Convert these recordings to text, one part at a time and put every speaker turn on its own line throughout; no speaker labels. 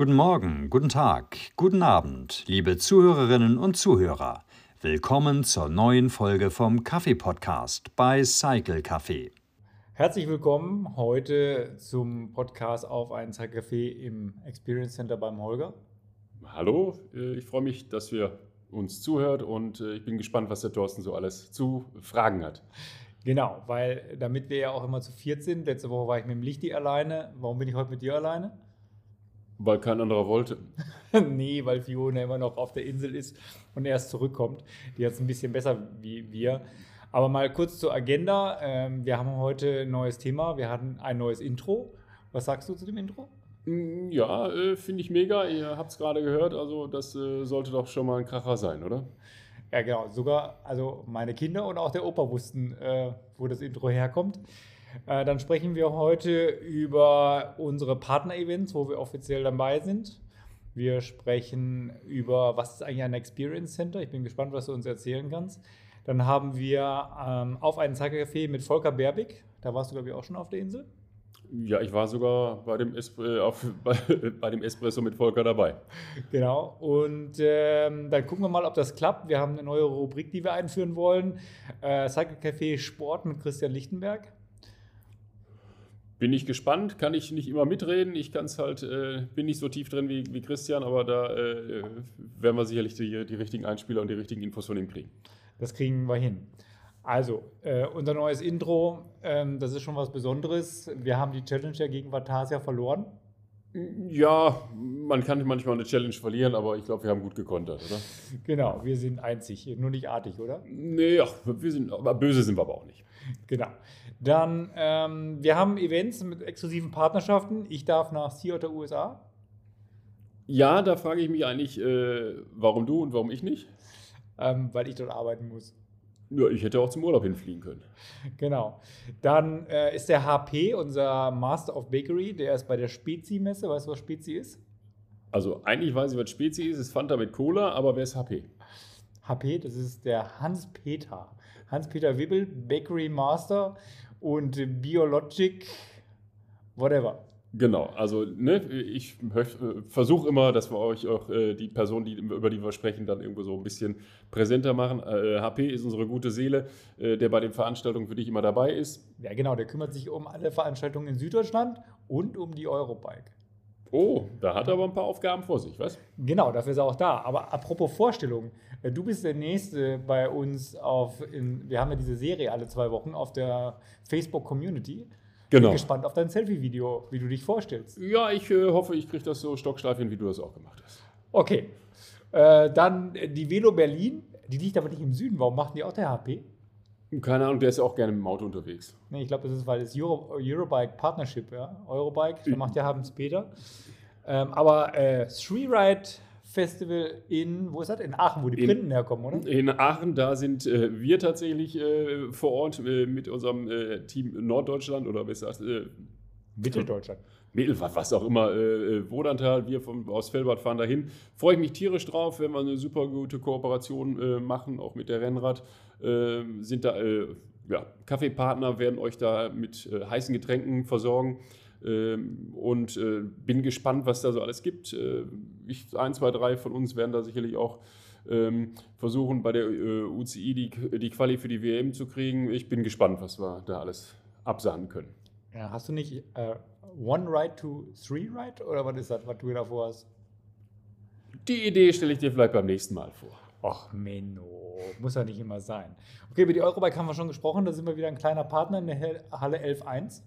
Guten Morgen, guten Tag, guten Abend, liebe Zuhörerinnen und Zuhörer. Willkommen zur neuen Folge vom Kaffee-Podcast bei Cycle Café.
Herzlich willkommen heute zum Podcast auf einen Cycle Café im Experience Center beim Holger.
Hallo, äh, ich freue mich, dass wir uns zuhört und äh, ich bin gespannt, was der Thorsten so alles zu fragen hat.
Genau, weil damit wir ja auch immer zu viert sind, letzte Woche war ich mit dem Lichti alleine. Warum bin ich heute mit dir alleine?
Weil kein anderer wollte.
nee, weil Fiona immer noch auf der Insel ist und erst zurückkommt. Die hat es ein bisschen besser wie wir. Aber mal kurz zur Agenda. Ähm, wir haben heute ein neues Thema. Wir hatten ein neues Intro. Was sagst du zu dem Intro?
Mm, ja, äh, finde ich mega. Ihr habt es gerade gehört. Also, das äh, sollte doch schon mal ein Kracher sein, oder?
Ja, genau. Sogar, also meine Kinder und auch der Opa wussten, äh, wo das Intro herkommt. Äh, dann sprechen wir heute über unsere Partner-Events, wo wir offiziell dabei sind. Wir sprechen über, was ist eigentlich ein Experience Center? Ich bin gespannt, was du uns erzählen kannst. Dann haben wir ähm, auf einen Café mit Volker Berbig. Da warst du, glaube ich, auch schon auf der Insel.
Ja, ich war sogar bei dem, Espr äh, auf, bei, bei, dem Espresso mit Volker dabei.
Genau. Und ähm, dann gucken wir mal, ob das klappt. Wir haben eine neue Rubrik, die wir einführen wollen. Äh, Cycle Café Sport mit Christian Lichtenberg.
Bin ich gespannt, kann ich nicht immer mitreden. Ich kann es halt, äh, bin nicht so tief drin wie, wie Christian, aber da äh, werden wir sicherlich die, die, richtigen Einspieler und die richtigen Infos von ihm kriegen.
Das kriegen wir hin. Also, äh, unser neues Intro, ähm, das ist schon was Besonderes. Wir haben die Challenge ja gegen Vatasia verloren.
Ja, man kann manchmal eine Challenge verlieren, aber ich glaube, wir haben gut gekontert, oder?
Genau, wir sind einzig, nur nicht artig, oder?
Nee, ach, wir sind, aber böse sind wir aber auch nicht.
Genau. Dann, ähm, wir haben Events mit exklusiven Partnerschaften. Ich darf nach Sea USA.
Ja, da frage ich mich eigentlich, äh, warum du und warum ich nicht?
Ähm, weil ich dort arbeiten muss.
Ja, ich hätte auch zum Urlaub hinfliegen können.
Genau. Dann äh, ist der HP, unser Master of Bakery, der ist bei der Spezi-Messe. Weißt du, was Spezi ist?
Also eigentlich weiß ich, was Spezi ist. Es ist Fanta mit Cola, aber wer ist HP?
HP, das ist der Hans-Peter. Hans-Peter Wibbel, Bakery Master und Biologic, whatever.
Genau, also ne, ich versuche immer, dass wir euch auch äh, die Person, die, über die wir sprechen, dann irgendwo so ein bisschen präsenter machen. Äh, HP ist unsere gute Seele, äh, der bei den Veranstaltungen für dich immer dabei ist.
Ja, genau, der kümmert sich um alle Veranstaltungen in Süddeutschland und um die Eurobike.
Oh, da hat er aber ein paar Aufgaben vor sich, was?
Genau, dafür ist er auch da. Aber apropos Vorstellung, äh, du bist der Nächste bei uns auf, in, wir haben ja diese Serie alle zwei Wochen auf der Facebook Community. Genau. Bin gespannt auf dein Selfie-Video, wie du dich vorstellst.
Ja, ich äh, hoffe, ich kriege das so stocksteif hin, wie du das auch gemacht hast.
Okay. Äh, dann die Velo Berlin, die liegt aber nicht im Süden. Warum machen die auch der HP?
Keine Ahnung, der ist ja auch gerne mit dem Auto unterwegs.
Nee, ich glaube, das ist, weil das Euro, Eurobike Partnership, ja. Eurobike, da macht ja Habens Peter. Ähm, aber äh, Three Ride Festival in, wo ist das? In Aachen, wo die Printen herkommen, oder?
In Aachen, da sind äh, wir tatsächlich äh, vor Ort äh, mit unserem äh, Team Norddeutschland oder das? Äh,
Mitteldeutschland.
Mittel, was auch immer, äh, Wodantal, wir vom, aus Felbert fahren dahin. Freue ich mich tierisch drauf, wenn wir eine super gute Kooperation machen, auch mit der Rennrad. sind da, ja, Kaffeepartner werden euch da mit heißen Getränken versorgen. Ähm, und äh, bin gespannt, was da so alles gibt. Äh, ich, ein, zwei, drei von uns werden da sicherlich auch ähm, versuchen, bei der äh, UCI die, die Quali für die WM zu kriegen. Ich bin gespannt, was wir da alles absahen können.
Ja, hast du nicht äh, One Ride to Three Ride oder was ist das, was du da vorhast?
Die Idee stelle ich dir vielleicht beim nächsten Mal vor.
Ach, Menno, muss ja nicht immer sein. Okay, über die Eurobike haben wir schon gesprochen. Da sind wir wieder ein kleiner Partner in der Halle 11.1.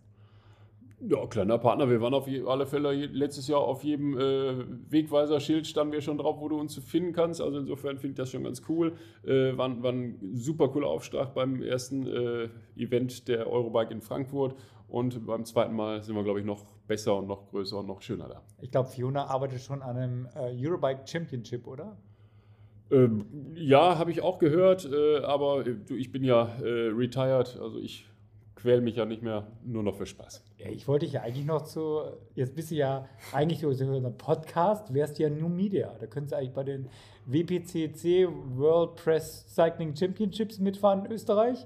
Ja, kleiner Partner. Wir waren auf alle Fälle letztes Jahr auf jedem äh, Wegweiser-Schild standen wir schon drauf, wo du uns finden kannst. Also insofern finde ich das schon ganz cool. Äh, war, war ein super cooler Aufschlag beim ersten äh, Event der Eurobike in Frankfurt. Und beim zweiten Mal sind wir, glaube ich, noch besser und noch größer und noch schöner da.
Ich glaube, Fiona arbeitet schon an einem äh, Eurobike Championship, oder?
Ähm, ja, habe ich auch gehört, äh, aber äh, ich bin ja retired, also ich quäle mich ja nicht mehr nur noch für Spaß.
Ja, ich wollte dich ja eigentlich noch zu, jetzt bist du ja eigentlich so ein Podcast, wärst du ja New Media. Da könntest du eigentlich bei den WPCC World Press Cycling Championships mitfahren in Österreich.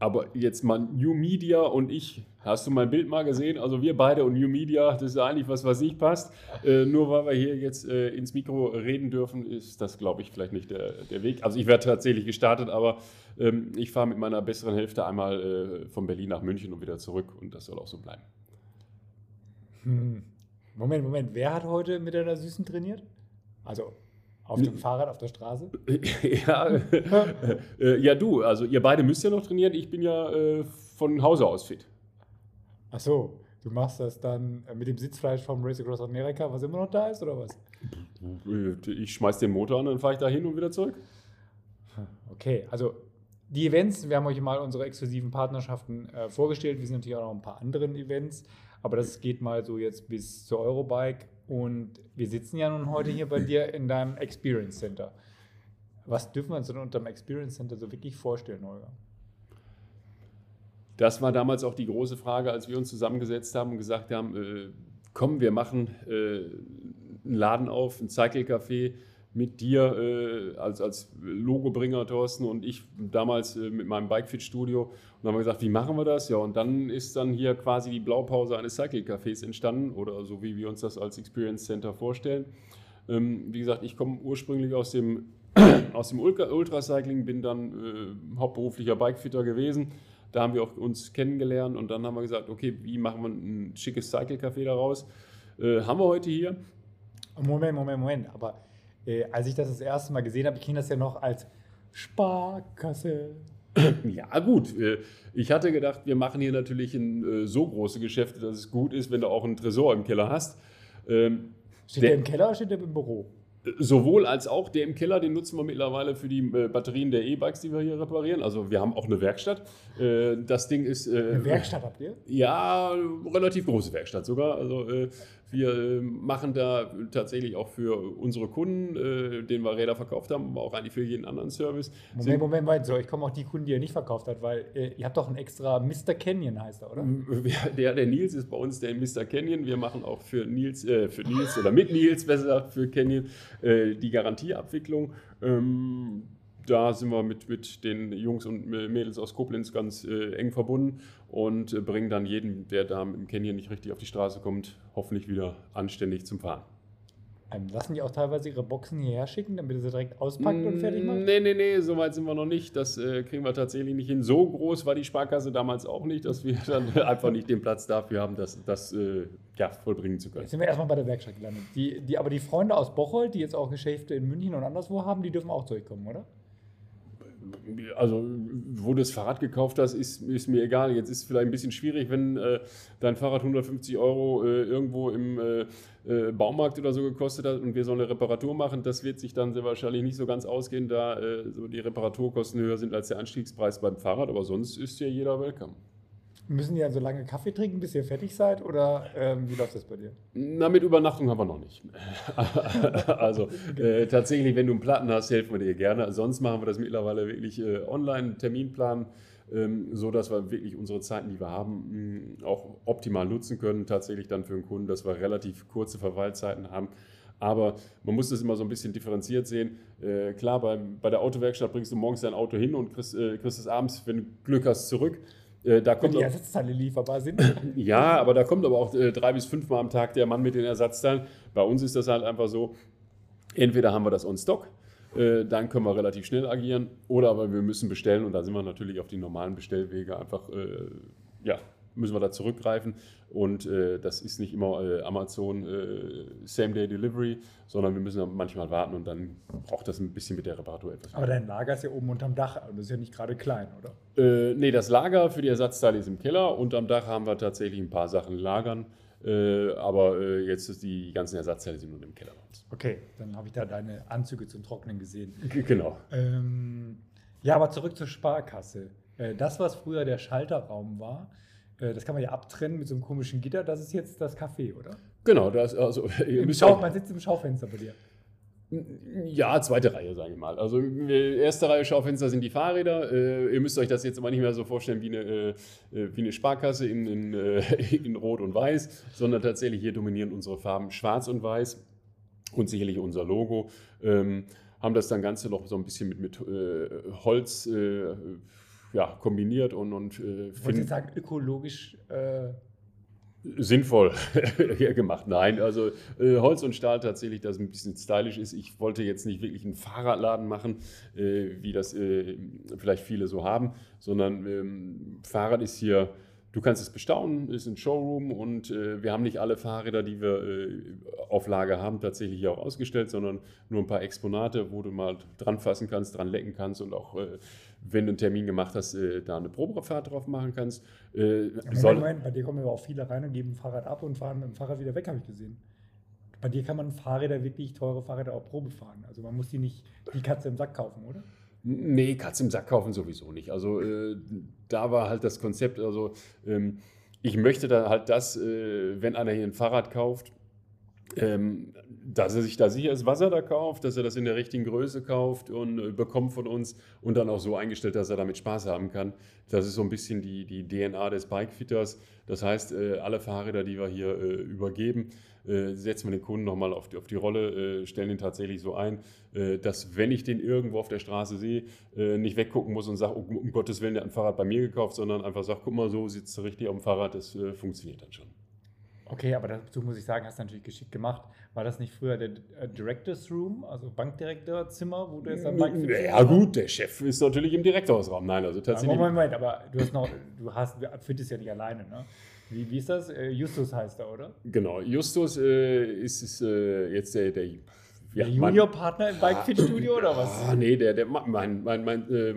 Aber jetzt mal New Media und ich, hast du mein Bild mal gesehen? Also wir beide und New Media, das ist eigentlich was, was nicht passt. Äh, nur weil wir hier jetzt äh, ins Mikro reden dürfen, ist das, glaube ich, vielleicht nicht der, der Weg. Also ich werde tatsächlich gestartet, aber ähm, ich fahre mit meiner besseren Hälfte einmal äh, von Berlin nach München und wieder zurück und das soll auch so bleiben.
Hm. Moment, Moment, wer hat heute mit deiner Süßen trainiert? Also auf dem Fahrrad, auf der Straße?
ja, äh, ja, du, also ihr beide müsst ja noch trainieren. Ich bin ja äh, von Hause aus fit.
Ach so, du machst das dann äh, mit dem Sitzfleisch vom Race Across America, was immer noch da ist, oder was?
Ich schmeiß den Motor an, dann fahre ich da hin und wieder zurück.
Okay, also die Events, wir haben euch mal unsere exklusiven Partnerschaften äh, vorgestellt. Wir sind natürlich auch noch ein paar anderen Events, aber das geht mal so jetzt bis zur Eurobike und wir sitzen ja nun heute hier bei dir in deinem Experience Center. Was dürfen wir uns denn unter dem Experience Center so wirklich vorstellen, Holger?
Das war damals auch die große Frage, als wir uns zusammengesetzt haben und gesagt haben, äh, komm, wir machen äh, einen Laden auf, ein Cycle Café mit dir äh, als, als Logobringer, Thorsten, und ich damals äh, mit meinem Bikefit Studio. Und dann haben wir gesagt, wie machen wir das? Ja, und dann ist dann hier quasi die Blaupause eines Cycle Cafés entstanden oder so wie wir uns das als Experience Center vorstellen. Ähm, wie gesagt, ich komme ursprünglich aus dem, aus dem Ultra Ultracycling, bin dann äh, hauptberuflicher Bikefitter gewesen. Da haben wir auch uns kennengelernt und dann haben wir gesagt, okay, wie machen wir ein schickes Cycle Café daraus? Äh, haben wir heute hier.
Moment, Moment, Moment, aber äh, als ich das das erste Mal gesehen habe, ich kenne das ja noch als Sparkasse.
Ja, gut. Äh, ich hatte gedacht, wir machen hier natürlich ein, äh, so große Geschäfte, dass es gut ist, wenn du auch einen Tresor im Keller hast.
Ähm, steht der, der im Keller oder steht der im Büro?
Sowohl als auch der im Keller, den nutzen wir mittlerweile für die äh, Batterien der E-Bikes, die wir hier reparieren. Also wir haben auch eine Werkstatt. Äh, das Ding ist.
Äh, eine Werkstatt habt ihr?
Ja, relativ große Werkstatt sogar. Also wir machen da tatsächlich auch für unsere Kunden, denen wir Räder verkauft haben, aber auch eigentlich für jeden anderen Service.
Moment, Moment, Moment. So, ich komme auch die Kunden, die ihr nicht verkauft habt, weil ihr habt doch ein extra Mr. Canyon heißt er, oder?
Der, der Nils ist bei uns der Mr. Canyon. Wir machen auch für Nils, äh, für Nils oder mit Nils besser für Canyon äh, die Garantieabwicklung. Ähm, da sind wir mit, mit den Jungs und Mädels aus Koblenz ganz äh, eng verbunden und äh, bringen dann jeden, der da im Canyon nicht richtig auf die Straße kommt, hoffentlich wieder anständig zum Fahren.
Ähm, lassen die auch teilweise ihre Boxen hierher schicken, damit ihr sie direkt auspackt und fertig macht?
Nee, nee, nee, so weit sind wir noch nicht. Das äh, kriegen wir tatsächlich nicht hin. So groß war die Sparkasse damals auch nicht, dass wir dann einfach nicht den Platz dafür haben, das, das äh, ja, vollbringen zu können.
Jetzt sind wir erstmal bei der Werkstatt gelandet. Die, die, aber die Freunde aus Bocholt, die jetzt auch Geschäfte in München und anderswo haben, die dürfen auch zurückkommen, oder?
Also wo du das Fahrrad gekauft hast, ist, ist mir egal. Jetzt ist es vielleicht ein bisschen schwierig, wenn äh, dein Fahrrad 150 Euro äh, irgendwo im äh, äh, Baumarkt oder so gekostet hat und wir sollen eine Reparatur machen. Das wird sich dann sehr wahrscheinlich nicht so ganz ausgehen, da äh, so die Reparaturkosten höher sind als der Anstiegspreis beim Fahrrad. Aber sonst ist ja jeder willkommen.
Müssen die ja so lange Kaffee trinken, bis ihr fertig seid? Oder ähm, wie läuft das bei dir?
Na, mit Übernachtung haben wir noch nicht. also äh, tatsächlich, wenn du einen Platten hast, helfen wir dir gerne. Sonst machen wir das mittlerweile wirklich äh, online, Terminplan, ähm, so dass wir wirklich unsere Zeiten, die wir haben, mh, auch optimal nutzen können. Tatsächlich dann für den Kunden, dass wir relativ kurze Verweilzeiten haben. Aber man muss das immer so ein bisschen differenziert sehen. Äh, klar, bei, bei der Autowerkstatt bringst du morgens dein Auto hin und kriegst, äh, kriegst es abends, wenn du Glück hast, zurück.
Äh, da kommt Wenn die Ersatzteile lieferbar sind.
ja, aber da kommt aber auch äh, drei bis fünfmal am Tag der Mann mit den Ersatzteilen. Bei uns ist das halt einfach so, entweder haben wir das on Stock, äh, dann können wir relativ schnell agieren, oder aber wir müssen bestellen und da sind wir natürlich auf die normalen Bestellwege einfach, äh, ja, müssen wir da zurückgreifen. Und äh, das ist nicht immer äh, Amazon äh, Same-Day-Delivery, sondern wir müssen manchmal warten und dann braucht das ein bisschen mit der Reparatur etwas.
Aber dein Lager ist ja oben unterm Dach und das ist ja nicht gerade klein, oder?
Äh, nee, das Lager für die Ersatzteile ist im Keller. Unterm Dach haben wir tatsächlich ein paar Sachen lagern. Äh, aber äh, jetzt ist die ganzen Ersatzteile sind nur im Keller bei uns.
Okay, dann habe ich da deine Anzüge zum Trocknen gesehen.
Genau.
Ähm, ja, aber zurück zur Sparkasse. Äh, das, was früher der Schalterraum war, das kann man ja abtrennen mit so einem komischen Gitter. Das ist jetzt das Café, oder?
Genau, das, also,
Im Schau, man sitzt im Schaufenster bei dir.
Ja, zweite Reihe, sage ich mal. Also erste Reihe Schaufenster sind die Fahrräder. Äh, ihr müsst euch das jetzt aber nicht mehr so vorstellen wie eine, äh, wie eine Sparkasse in, in, äh, in Rot und Weiß, sondern tatsächlich hier dominieren unsere Farben Schwarz und Weiß und sicherlich unser Logo. Ähm, haben das dann Ganze noch so ein bisschen mit, mit äh, Holz ja, kombiniert und, und
äh, Wollte sagen, ökologisch äh
sinnvoll gemacht. Nein, also äh, Holz und Stahl tatsächlich, das ein bisschen stylisch ist. Ich wollte jetzt nicht wirklich einen Fahrradladen machen, äh, wie das äh, vielleicht viele so haben, sondern ähm, Fahrrad ist hier Du kannst es bestaunen, ist ein Showroom und äh, wir haben nicht alle Fahrräder, die wir äh, auf Lager haben, tatsächlich hier auch ausgestellt, sondern nur ein paar Exponate, wo du mal dran fassen kannst, dran lecken kannst und auch, äh, wenn du einen Termin gemacht hast, äh, da eine Probefahrt drauf machen kannst.
Äh, Moment, bei dir kommen aber auch viele rein und geben ein Fahrrad ab und fahren mit dem Fahrrad wieder weg, habe ich gesehen. Bei dir kann man Fahrräder, wirklich teure Fahrräder auch Probe fahren. Also man muss die nicht die Katze im Sack kaufen, oder?
Nee, Katze im Sack kaufen sowieso nicht. Also äh, da war halt das Konzept, also ähm, ich möchte da halt das, äh, wenn einer hier ein Fahrrad kauft, ähm, dass er sich da sicher ist, was er da kauft, dass er das in der richtigen Größe kauft und äh, bekommt von uns und dann auch so eingestellt, dass er damit Spaß haben kann. Das ist so ein bisschen die, die DNA des Bikefitters. Das heißt, äh, alle Fahrräder, die wir hier äh, übergeben, äh, setzen wir den Kunden nochmal auf die, auf die Rolle, äh, stellen ihn tatsächlich so ein, äh, dass wenn ich den irgendwo auf der Straße sehe, nicht weggucken muss und sage, oh, um Gottes Willen, der hat ein Fahrrad bei mir gekauft, sondern einfach sagt, guck mal, so sitzt du richtig auf dem Fahrrad, das funktioniert dann schon.
Okay, aber dazu muss ich sagen, hast du natürlich geschickt gemacht. War das nicht früher der Directors Room, also Bankdirektorzimmer, wo du jetzt am Bank
Ja, gut, der Chef ist natürlich im Direktorsraum. Nein, also tatsächlich.
Aber Moment, aber du hast noch, du hast, fittest ja nicht alleine, ne? Wie, wie ist das? Äh, Justus heißt er, oder?
Genau, Justus äh, ist, ist äh, jetzt der, der,
ja, der Juniorpartner im Bike-Fit-Studio oder was?
Ah, nee, der, der, mein, mein, mein, äh,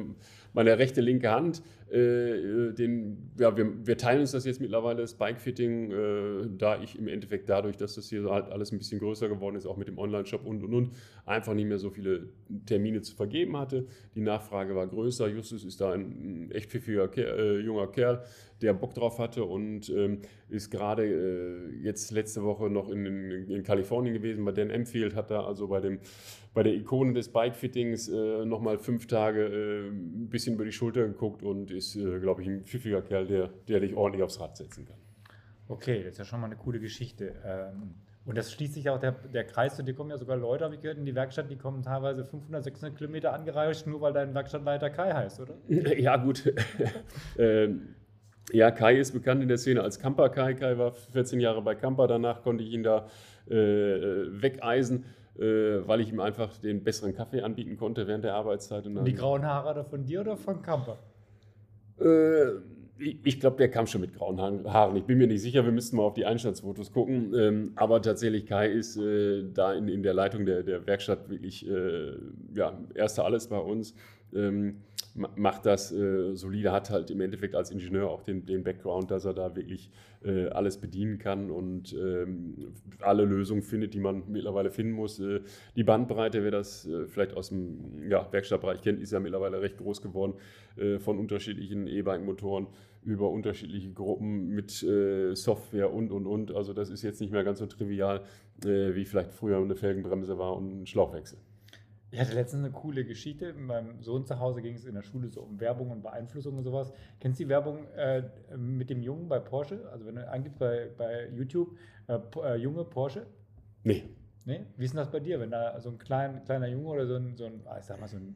meine rechte, linke Hand. Äh, den, ja, wir, wir, teilen uns das jetzt mittlerweile, das Bikefitting, äh, da ich im Endeffekt dadurch, dass das hier halt alles ein bisschen größer geworden ist, auch mit dem Online-Shop und und und, einfach nicht mehr so viele Termine zu vergeben hatte. Die Nachfrage war größer. Justus ist da ein, echt pfiffiger äh, junger Kerl, der Bock drauf hatte und ähm, ist gerade äh, jetzt letzte Woche noch in, in, in, Kalifornien gewesen, bei Dan Emfield, hat da also bei, dem, bei der Ikone des Bikefittings äh, nochmal fünf Tage äh, ein bisschen über die Schulter geguckt und ist, äh, glaube ich, ein pfiffiger Kerl, der, der dich ordentlich aufs Rad setzen kann.
Okay, das ist ja schon mal eine coole Geschichte. Ähm und das schließt sich auch der, der Kreis, und die kommen ja sogar Leute, habe ich gehört, in die Werkstatt, die kommen teilweise 500, 600 Kilometer angereist, nur weil dein Werkstattleiter Kai heißt, oder?
Ja, gut. ähm, ja, Kai ist bekannt in der Szene als Camper Kai. Kai war 14 Jahre bei Camper, danach konnte ich ihn da äh, wegeisen, äh, weil ich ihm einfach den besseren Kaffee anbieten konnte während der Arbeitszeit.
Und, die grauen Haare da von dir oder von Camper?
Äh, ich glaube, der kam schon mit grauen Haaren. Ich bin mir nicht sicher, wir müssten mal auf die Einstandsfotos gucken. Ähm, aber tatsächlich, Kai ist äh, da in, in der Leitung der, der Werkstatt wirklich äh, ja, erster alles bei uns. Ähm, macht das äh, solide, hat halt im Endeffekt als Ingenieur auch den, den Background, dass er da wirklich äh, alles bedienen kann und ähm, alle Lösungen findet, die man mittlerweile finden muss. Äh, die Bandbreite, wer das äh, vielleicht aus dem ja, Werkstattbereich kennt, ist ja mittlerweile recht groß geworden, äh, von unterschiedlichen E-Bike-Motoren über unterschiedliche Gruppen mit äh, Software und, und, und. Also das ist jetzt nicht mehr ganz so trivial, wie vielleicht früher eine Felgenbremse war und ein Schlauchwechsel.
Ich hatte letztens eine coole Geschichte. Mit meinem Sohn zu Hause ging es in der Schule so um Werbung und Beeinflussung und sowas. Kennst du die Werbung äh, mit dem Jungen bei Porsche? Also wenn du angibst bei, bei YouTube, äh, äh, Junge Porsche?
Nee.
Nee? Wie ist denn das bei dir, wenn da so ein klein, kleiner Junge oder so ein, so ein, ah, ich sag mal, so ein,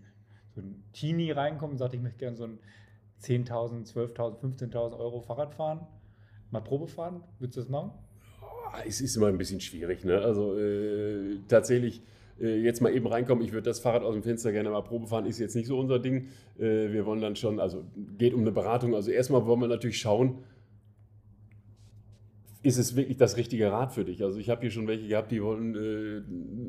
so ein Teenie reinkommt und sagt, ich möchte gerne so ein 10.000, 12.000, 15.000 Euro Fahrrad fahren, mal Probe fahren, würdest du das machen?
Es ist immer ein bisschen schwierig. Ne? Also äh, tatsächlich jetzt mal eben reinkommen, ich würde das Fahrrad aus dem Fenster gerne mal Probe fahren, ist jetzt nicht so unser Ding. Äh, wir wollen dann schon, also geht um eine Beratung. Also erstmal wollen wir natürlich schauen, ist es wirklich das richtige Rad für dich? Also ich habe hier schon welche gehabt, die wollen äh,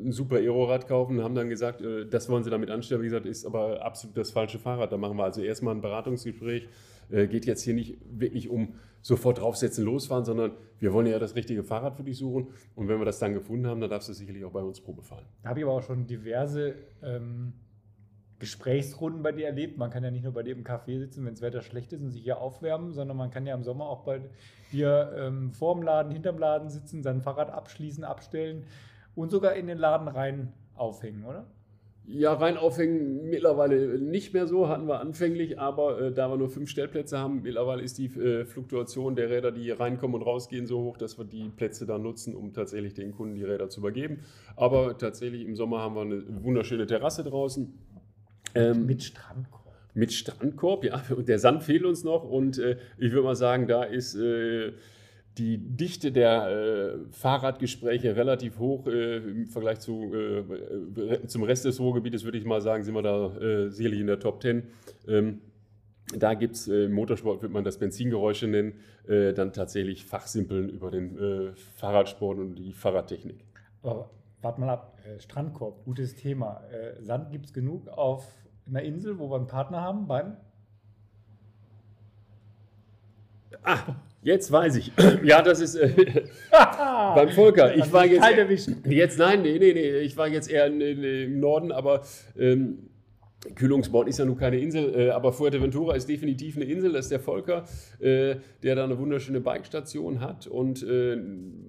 ein super Aero-Rad kaufen, haben dann gesagt, äh, das wollen sie damit anstellen. Wie gesagt, ist aber absolut das falsche Fahrrad. Da machen wir also erstmal ein Beratungsgespräch. Äh, geht jetzt hier nicht wirklich um sofort draufsetzen, losfahren, sondern wir wollen ja das richtige Fahrrad für dich suchen. Und wenn wir das dann gefunden haben, dann darfst du sicherlich auch bei uns Probe fahren.
Da habe ich aber auch schon diverse ähm, Gesprächsrunden bei dir erlebt. Man kann ja nicht nur bei dir im Café sitzen, wenn das Wetter schlecht ist und sich hier aufwärmen, sondern man kann ja im Sommer auch bei dir ähm, vorm Laden, hinterm Laden sitzen, sein Fahrrad abschließen, abstellen und sogar in den Laden rein aufhängen, oder?
Ja, rein aufhängen mittlerweile nicht mehr so, hatten wir anfänglich, aber äh, da wir nur fünf Stellplätze haben, mittlerweile ist die äh, Fluktuation der Räder, die reinkommen und rausgehen, so hoch, dass wir die Plätze dann nutzen, um tatsächlich den Kunden die Räder zu übergeben. Aber tatsächlich im Sommer haben wir eine wunderschöne Terrasse draußen.
Ähm, mit Strandkorb.
mit Strandkorb, ja, und der Sand fehlt uns noch. Und äh, ich würde mal sagen, da ist äh, die Dichte der äh, Fahrradgespräche relativ hoch äh, im Vergleich zu, äh, zum Rest des Ruhrgebietes, würde ich mal sagen, sind wir da äh, sicherlich in der Top 10. Ähm, da gibt es im Motorsport, würde man das Benzingeräusche nennen, dann tatsächlich Fachsimpeln über den Fahrradsport und die Fahrradtechnik.
Aber warte mal ab, Strandkorb, gutes Thema. Sand gibt es genug auf einer Insel, wo wir einen Partner haben beim
Ah, jetzt weiß ich. Ja, das ist äh, beim Volker. Ich war jetzt jetzt nein, nee, nee, nee. Ich war jetzt eher in, in, im Norden, aber ähm, Kühlungsborn ist ja nun keine Insel, äh, aber Fuerteventura ist definitiv eine Insel. Das ist der Volker, äh, der da eine wunderschöne Bikestation hat und äh,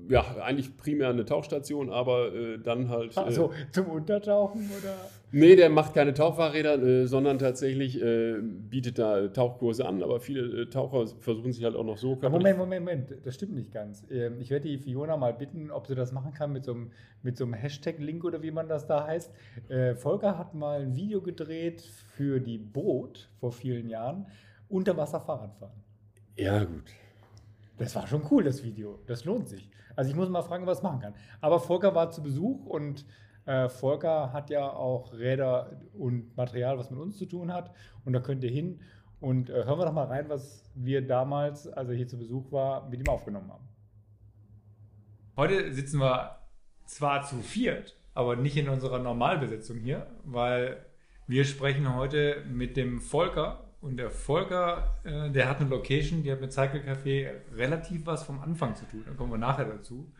ja, eigentlich primär eine Tauchstation, aber äh, dann halt.
Also zum Untertauchen oder?
Nee, der macht keine Tauchfahrräder, äh, sondern tatsächlich äh, bietet da Tauchkurse an, aber viele Taucher versuchen sich halt auch noch so.
Moment, Moment, Moment, das stimmt nicht ganz. Ähm, ich werde die Fiona mal bitten, ob sie das machen kann mit so einem, mit so einem Hashtag-Link oder wie man das da heißt. Volker hat mal ein Video gedreht für die Boot vor vielen Jahren. Unter Wasser Fahrradfahren.
Ja, gut.
Das war schon cool, das Video. Das lohnt sich. Also ich muss mal fragen, was machen kann. Aber Volker war zu Besuch und äh, Volker hat ja auch Räder und Material, was mit uns zu tun hat. Und da könnt ihr hin. Und äh, hören wir doch mal rein, was wir damals, als er hier zu Besuch war, mit ihm aufgenommen haben. Heute sitzen wir zwar zu viert, aber nicht in unserer Normalbesetzung hier, weil wir sprechen heute mit dem Volker. Und der Volker, äh, der hat eine Location, die hat mit Cycle Café relativ was vom Anfang zu tun. Da kommen wir nachher dazu.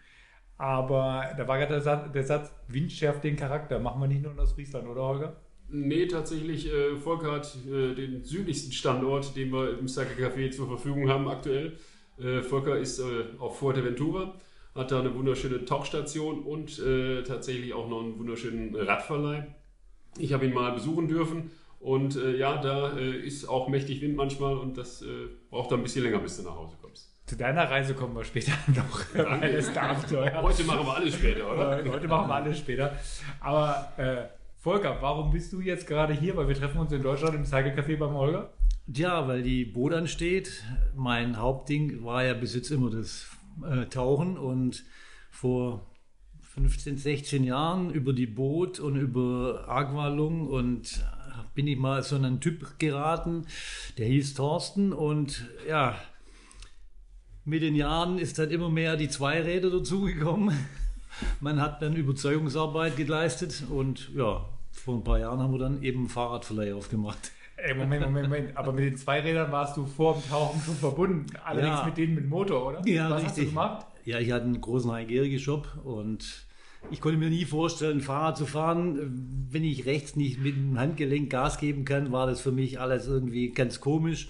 Aber da war gerade der Satz, der Satz, Wind schärft den Charakter. Machen wir nicht nur aus Friesland, oder Holger?
Nee, tatsächlich, äh, Volker hat äh, den südlichsten Standort, den wir im Cycle Café zur Verfügung haben aktuell. Äh, Volker ist äh, auf Fuerteventura, hat da eine wunderschöne Tauchstation und äh, tatsächlich auch noch einen wunderschönen Radverleih. Ich habe ihn mal besuchen dürfen und äh, ja, da äh, ist auch mächtig Wind manchmal und das äh, braucht dann ein bisschen länger, bis du nach Hause kommst.
Zu deiner Reise kommen wir später noch.
Weil das Abenteuer. Heute machen wir alles später, oder?
Heute machen wir alles später. Aber äh, Volker, warum bist du jetzt gerade hier? Weil wir treffen uns in Deutschland im Cycle Café beim Holger.
Ja, weil die Boot ansteht. Mein Hauptding war ja bis jetzt immer das äh, Tauchen und vor 15, 16 Jahren über die Boot und über Aqualung und bin ich mal so einen Typ geraten, der hieß Thorsten und ja, mit den Jahren ist dann immer mehr die Zweiräder dazugekommen. Man hat dann Überzeugungsarbeit geleistet und ja, vor ein paar Jahren haben wir dann eben Fahrradverleih aufgemacht.
Ey, Moment, Moment, Moment. Aber mit den Zweirädern warst du vor dem Tauchen schon verbunden. Allerdings ja. mit denen mit Motor, oder?
Ja, Was richtig. hast du gemacht? Ja, ich hatte einen großen High-Shop und ich konnte mir nie vorstellen, Fahrrad zu fahren. Wenn ich rechts nicht mit dem Handgelenk Gas geben kann, war das für mich alles irgendwie ganz komisch.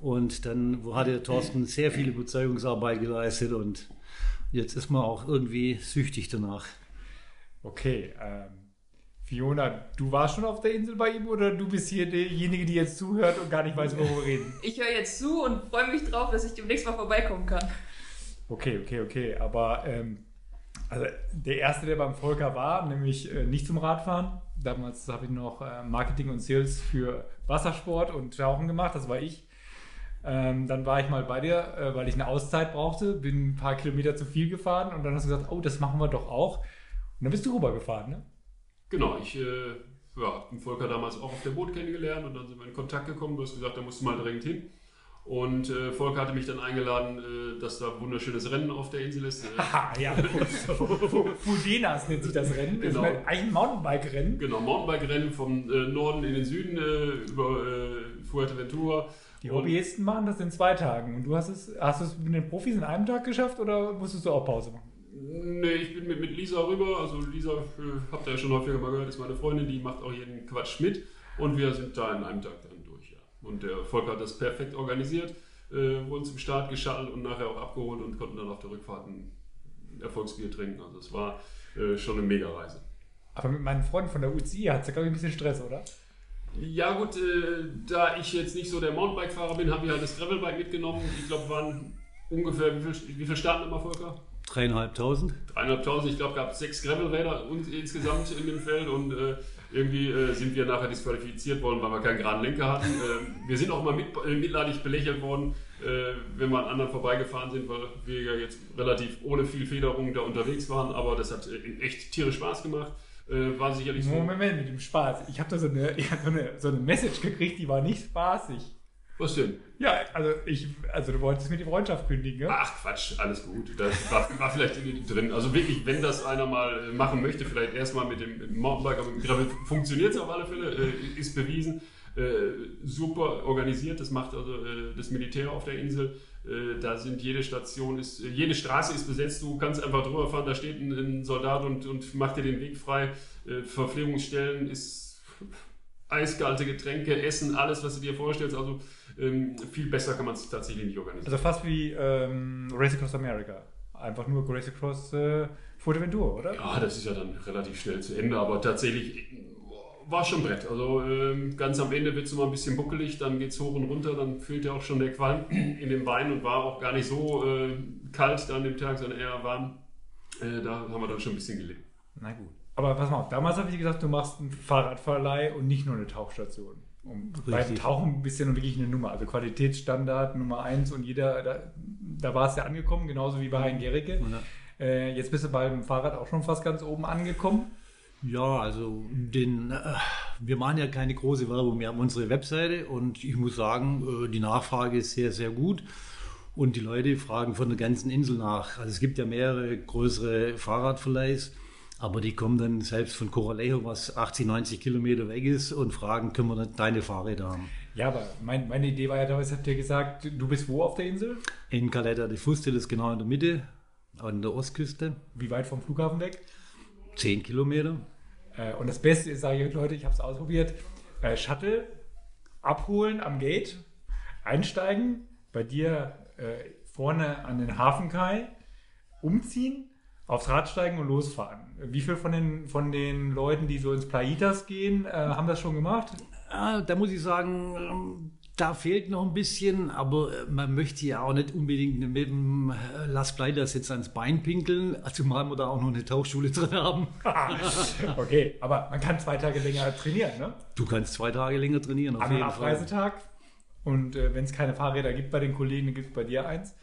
Und dann hatte Thorsten sehr viel Überzeugungsarbeit geleistet und jetzt ist man auch irgendwie süchtig danach.
Okay, ähm, Fiona, du warst schon auf der Insel bei ihm oder du bist hier diejenige, die jetzt zuhört und gar nicht weiß, worüber wir reden?
Ich höre jetzt zu und freue mich drauf, dass ich demnächst mal vorbeikommen kann.
Okay, okay, okay. Aber ähm, also der erste, der beim Volker war, nämlich äh, nicht zum Radfahren. Damals habe ich noch äh, Marketing und Sales für Wassersport und Tauchen gemacht, das war ich. Ähm, dann war ich mal bei dir, äh, weil ich eine Auszeit brauchte, bin ein paar Kilometer zu viel gefahren und dann hast du gesagt, oh, das machen wir doch auch. Und dann bist du rübergefahren, ne?
Genau, ich äh, ja, habe den Volker damals auch auf der Boot kennengelernt und dann sind wir in Kontakt gekommen. Du hast gesagt, da musst du mal dringend hin. Und äh, Volker hatte mich dann eingeladen, äh, dass da ein wunderschönes Rennen auf der Insel ist.
Haha, ja. Fudenas nennt sich das Rennen. Genau. Das ist eigentlich ein Mountainbike-Rennen.
Genau, Mountainbike-Rennen vom äh, Norden in den Süden äh, über äh, Fuerteventura.
Die Hobbyisten machen das in zwei Tagen. Und du hast es, hast es mit den Profis in einem Tag geschafft oder musstest du auch Pause machen?
Nee, ich bin mit, mit Lisa rüber. Also Lisa, äh, habt ihr ja schon häufiger mal gehört, ist meine Freundin, die macht auch jeden Quatsch mit. Und wir sind da in einem Tag dann. Und der Volker hat das perfekt organisiert, äh, wurden zum Start geschattelt und nachher auch abgeholt und konnten dann auf der Rückfahrt ein Erfolgsbier trinken. Also es war äh, schon eine Mega-Reise.
Aber mit meinen Freunden von der UCI hat es ja, glaube ich, ein bisschen Stress, oder?
Ja gut, äh, da ich jetzt nicht so der Mountainbike-Fahrer bin, habe ich halt das Gravelbike mitgenommen. Ich glaube, waren ungefähr, wie viel, wie viel starten immer, Volker?
Dreieinhalbtausend.
Dreieinhalbtausend, ich glaube, gab sechs Gravelräder insgesamt in dem Feld und äh, Irgendwie äh, sind wir nachher disqualifiziert worden, weil wir keinen geraden Lenker hatten. Äh, wir sind auch immer mit, äh, mitleidig belächelt worden, äh, wenn wir an anderen vorbeigefahren sind, weil wir ja jetzt relativ ohne viel Federung da unterwegs waren. Aber das hat äh, echt tierisch Spaß gemacht. Äh, war sicherlich so.
Moment, mit dem Spaß. Ich habe da so eine, ich hab so, eine, so eine Message gekriegt, die war nicht spaßig.
Was denn?
Ja, also ich, also du wolltest mir die Freundschaft kündigen, ja?
Ach Quatsch, alles gut. Das war, war vielleicht drin. Also wirklich, wenn das einer mal äh, machen möchte, vielleicht erstmal mit dem Mountainbike, aber mit Gravel funktioniert es auf alle Fälle, äh, ist bewiesen. Äh, super organisiert, das macht also äh, das Militär auf der Insel. Äh, da sind jede Station, ist, äh, jede Straße ist besetzt, du kannst einfach drüber fahren, da steht ein, ein Soldat und, und macht dir den Weg frei. Äh, Verpflegungsstellen ist eiskalte Getränke, Essen, alles, was du dir vorstellst. Also ähm, viel besser kann man es tatsächlich nicht organisieren.
Also fast wie ähm, Race Across America. Einfach nur Race Across äh, Fuerteventura, oder?
Ja, das ist ja dann relativ schnell zu Ende, aber tatsächlich war schon Brett. Also ähm, ganz am Ende wird es immer ein bisschen buckelig, dann geht es hoch und runter, dann fehlt ja auch schon der Qualm in dem Wein und war auch gar nicht so äh, kalt an dem Tag, sondern eher warm. Äh, da haben wir dann schon ein bisschen gelitten.
Na gut. Aber pass mal auf, damals habe ich dir gesagt, du machst einen Fahrradverleih und nicht nur eine Tauchstation. Und beim. Tauchen bist du ja nun wirklich eine Nummer. Also Qualitätsstandard Nummer eins und jeder, da, da war es ja angekommen, genauso wie bei Hein Gericke.
Ja.
Äh, jetzt bist du beim Fahrrad auch schon fast ganz oben angekommen.
Ja, also den, äh, wir machen ja keine große Werbung. Wir haben unsere Webseite und ich muss sagen, äh, die Nachfrage ist sehr, sehr gut. Und die Leute fragen von der ganzen Insel nach. Also es gibt ja mehrere größere Fahrradverleihs, aber die kommen dann selbst von Coralejo, was 80, 90 Kilometer weg ist, und fragen, können wir nicht deine Fahrräder haben?
Ja, aber mein, meine Idee war ja damals, habt ihr gesagt, du bist wo auf der Insel?
In Caleta de Fuste, das ist genau in der Mitte, an der Ostküste,
Wie weit vom Flughafen weg?
10 Kilometer.
Äh, und das Beste ist, sage ich euch Leute, ich habe es ausprobiert, äh, Shuttle abholen am Gate, einsteigen, bei dir äh, vorne an den Hafenkai, umziehen, aufs Rad steigen und losfahren. Wie viele von den, von den Leuten, die so ins Plaitas gehen, äh, haben das schon gemacht?
Ah, da muss ich sagen, ähm, da fehlt noch ein bisschen, aber äh, man möchte ja auch nicht unbedingt mit dem äh, Las Pleitas jetzt ans Bein pinkeln, zumal wir da auch noch eine Tauchschule drin haben.
okay, aber man kann zwei Tage länger trainieren, ne?
Du kannst zwei Tage länger trainieren, auf
einem
jeden Fall.
Abreisetag. Und äh, wenn es keine Fahrräder gibt bei den Kollegen, dann gibt es bei dir eins.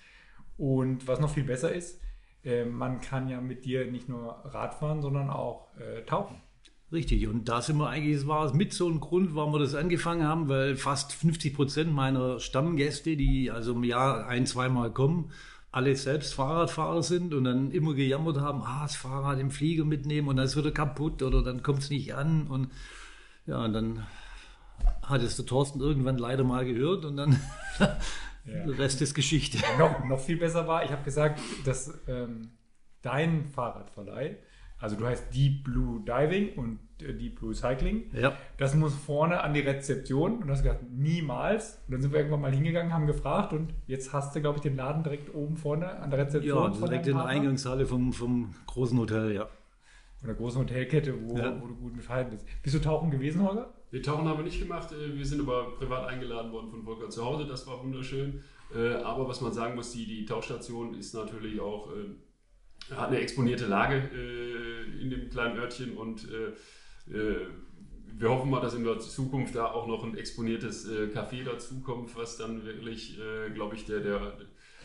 Und was noch viel besser ist, äh, man kann ja mit dir nicht nur Radfahren, sondern auch äh, tauchen.
Richtig, und da sind wir eigentlich, es war mit so ein Grund, warum wir das angefangen haben, weil fast 50 Prozent meiner Stammgäste, die also im Jahr ein, zweimal kommen, alle selbst Fahrradfahrer sind und dann immer gejammert haben, ah, das Fahrrad im Flieger mitnehmen und dann ist wieder kaputt oder dann kommt es nicht an und ja, und dann hat es der Thorsten irgendwann leider mal gehört und dann der Rest ist Geschichte.
noch, noch viel besser war, ich habe gesagt, dass ähm, dein Fahrradverleih, also du heißt Deep Blue Diving und äh, Deep Blue Cycling,
Ja.
das muss vorne an die Rezeption und du hast gesagt, niemals. Und dann sind wir irgendwann mal hingegangen, haben gefragt und jetzt hast du, glaube ich, den Laden direkt oben vorne an der Rezeption
Ja, direkt in der. Eingangshalle vom, vom großen Hotel, ja.
Von der großen Hotelkette, wo,
Ja.
wo du gut verhalten bist. Bist du tauchen gewesen, Holger?
Wir tauchen haben wir nicht gemacht, äh, wir sind aber privat eingeladen worden von Volker zu Hause, das war wunderschön. Äh, Aber was man sagen muss, die, die Tauchstation ist natürlich auch, hat eine exponierte Lage äh, in dem kleinen Örtchen und wir hoffen mal, dass in der Zukunft da auch noch ein exponiertes äh, Café dazukommt, was dann wirklich, äh, glaube ich, der, der,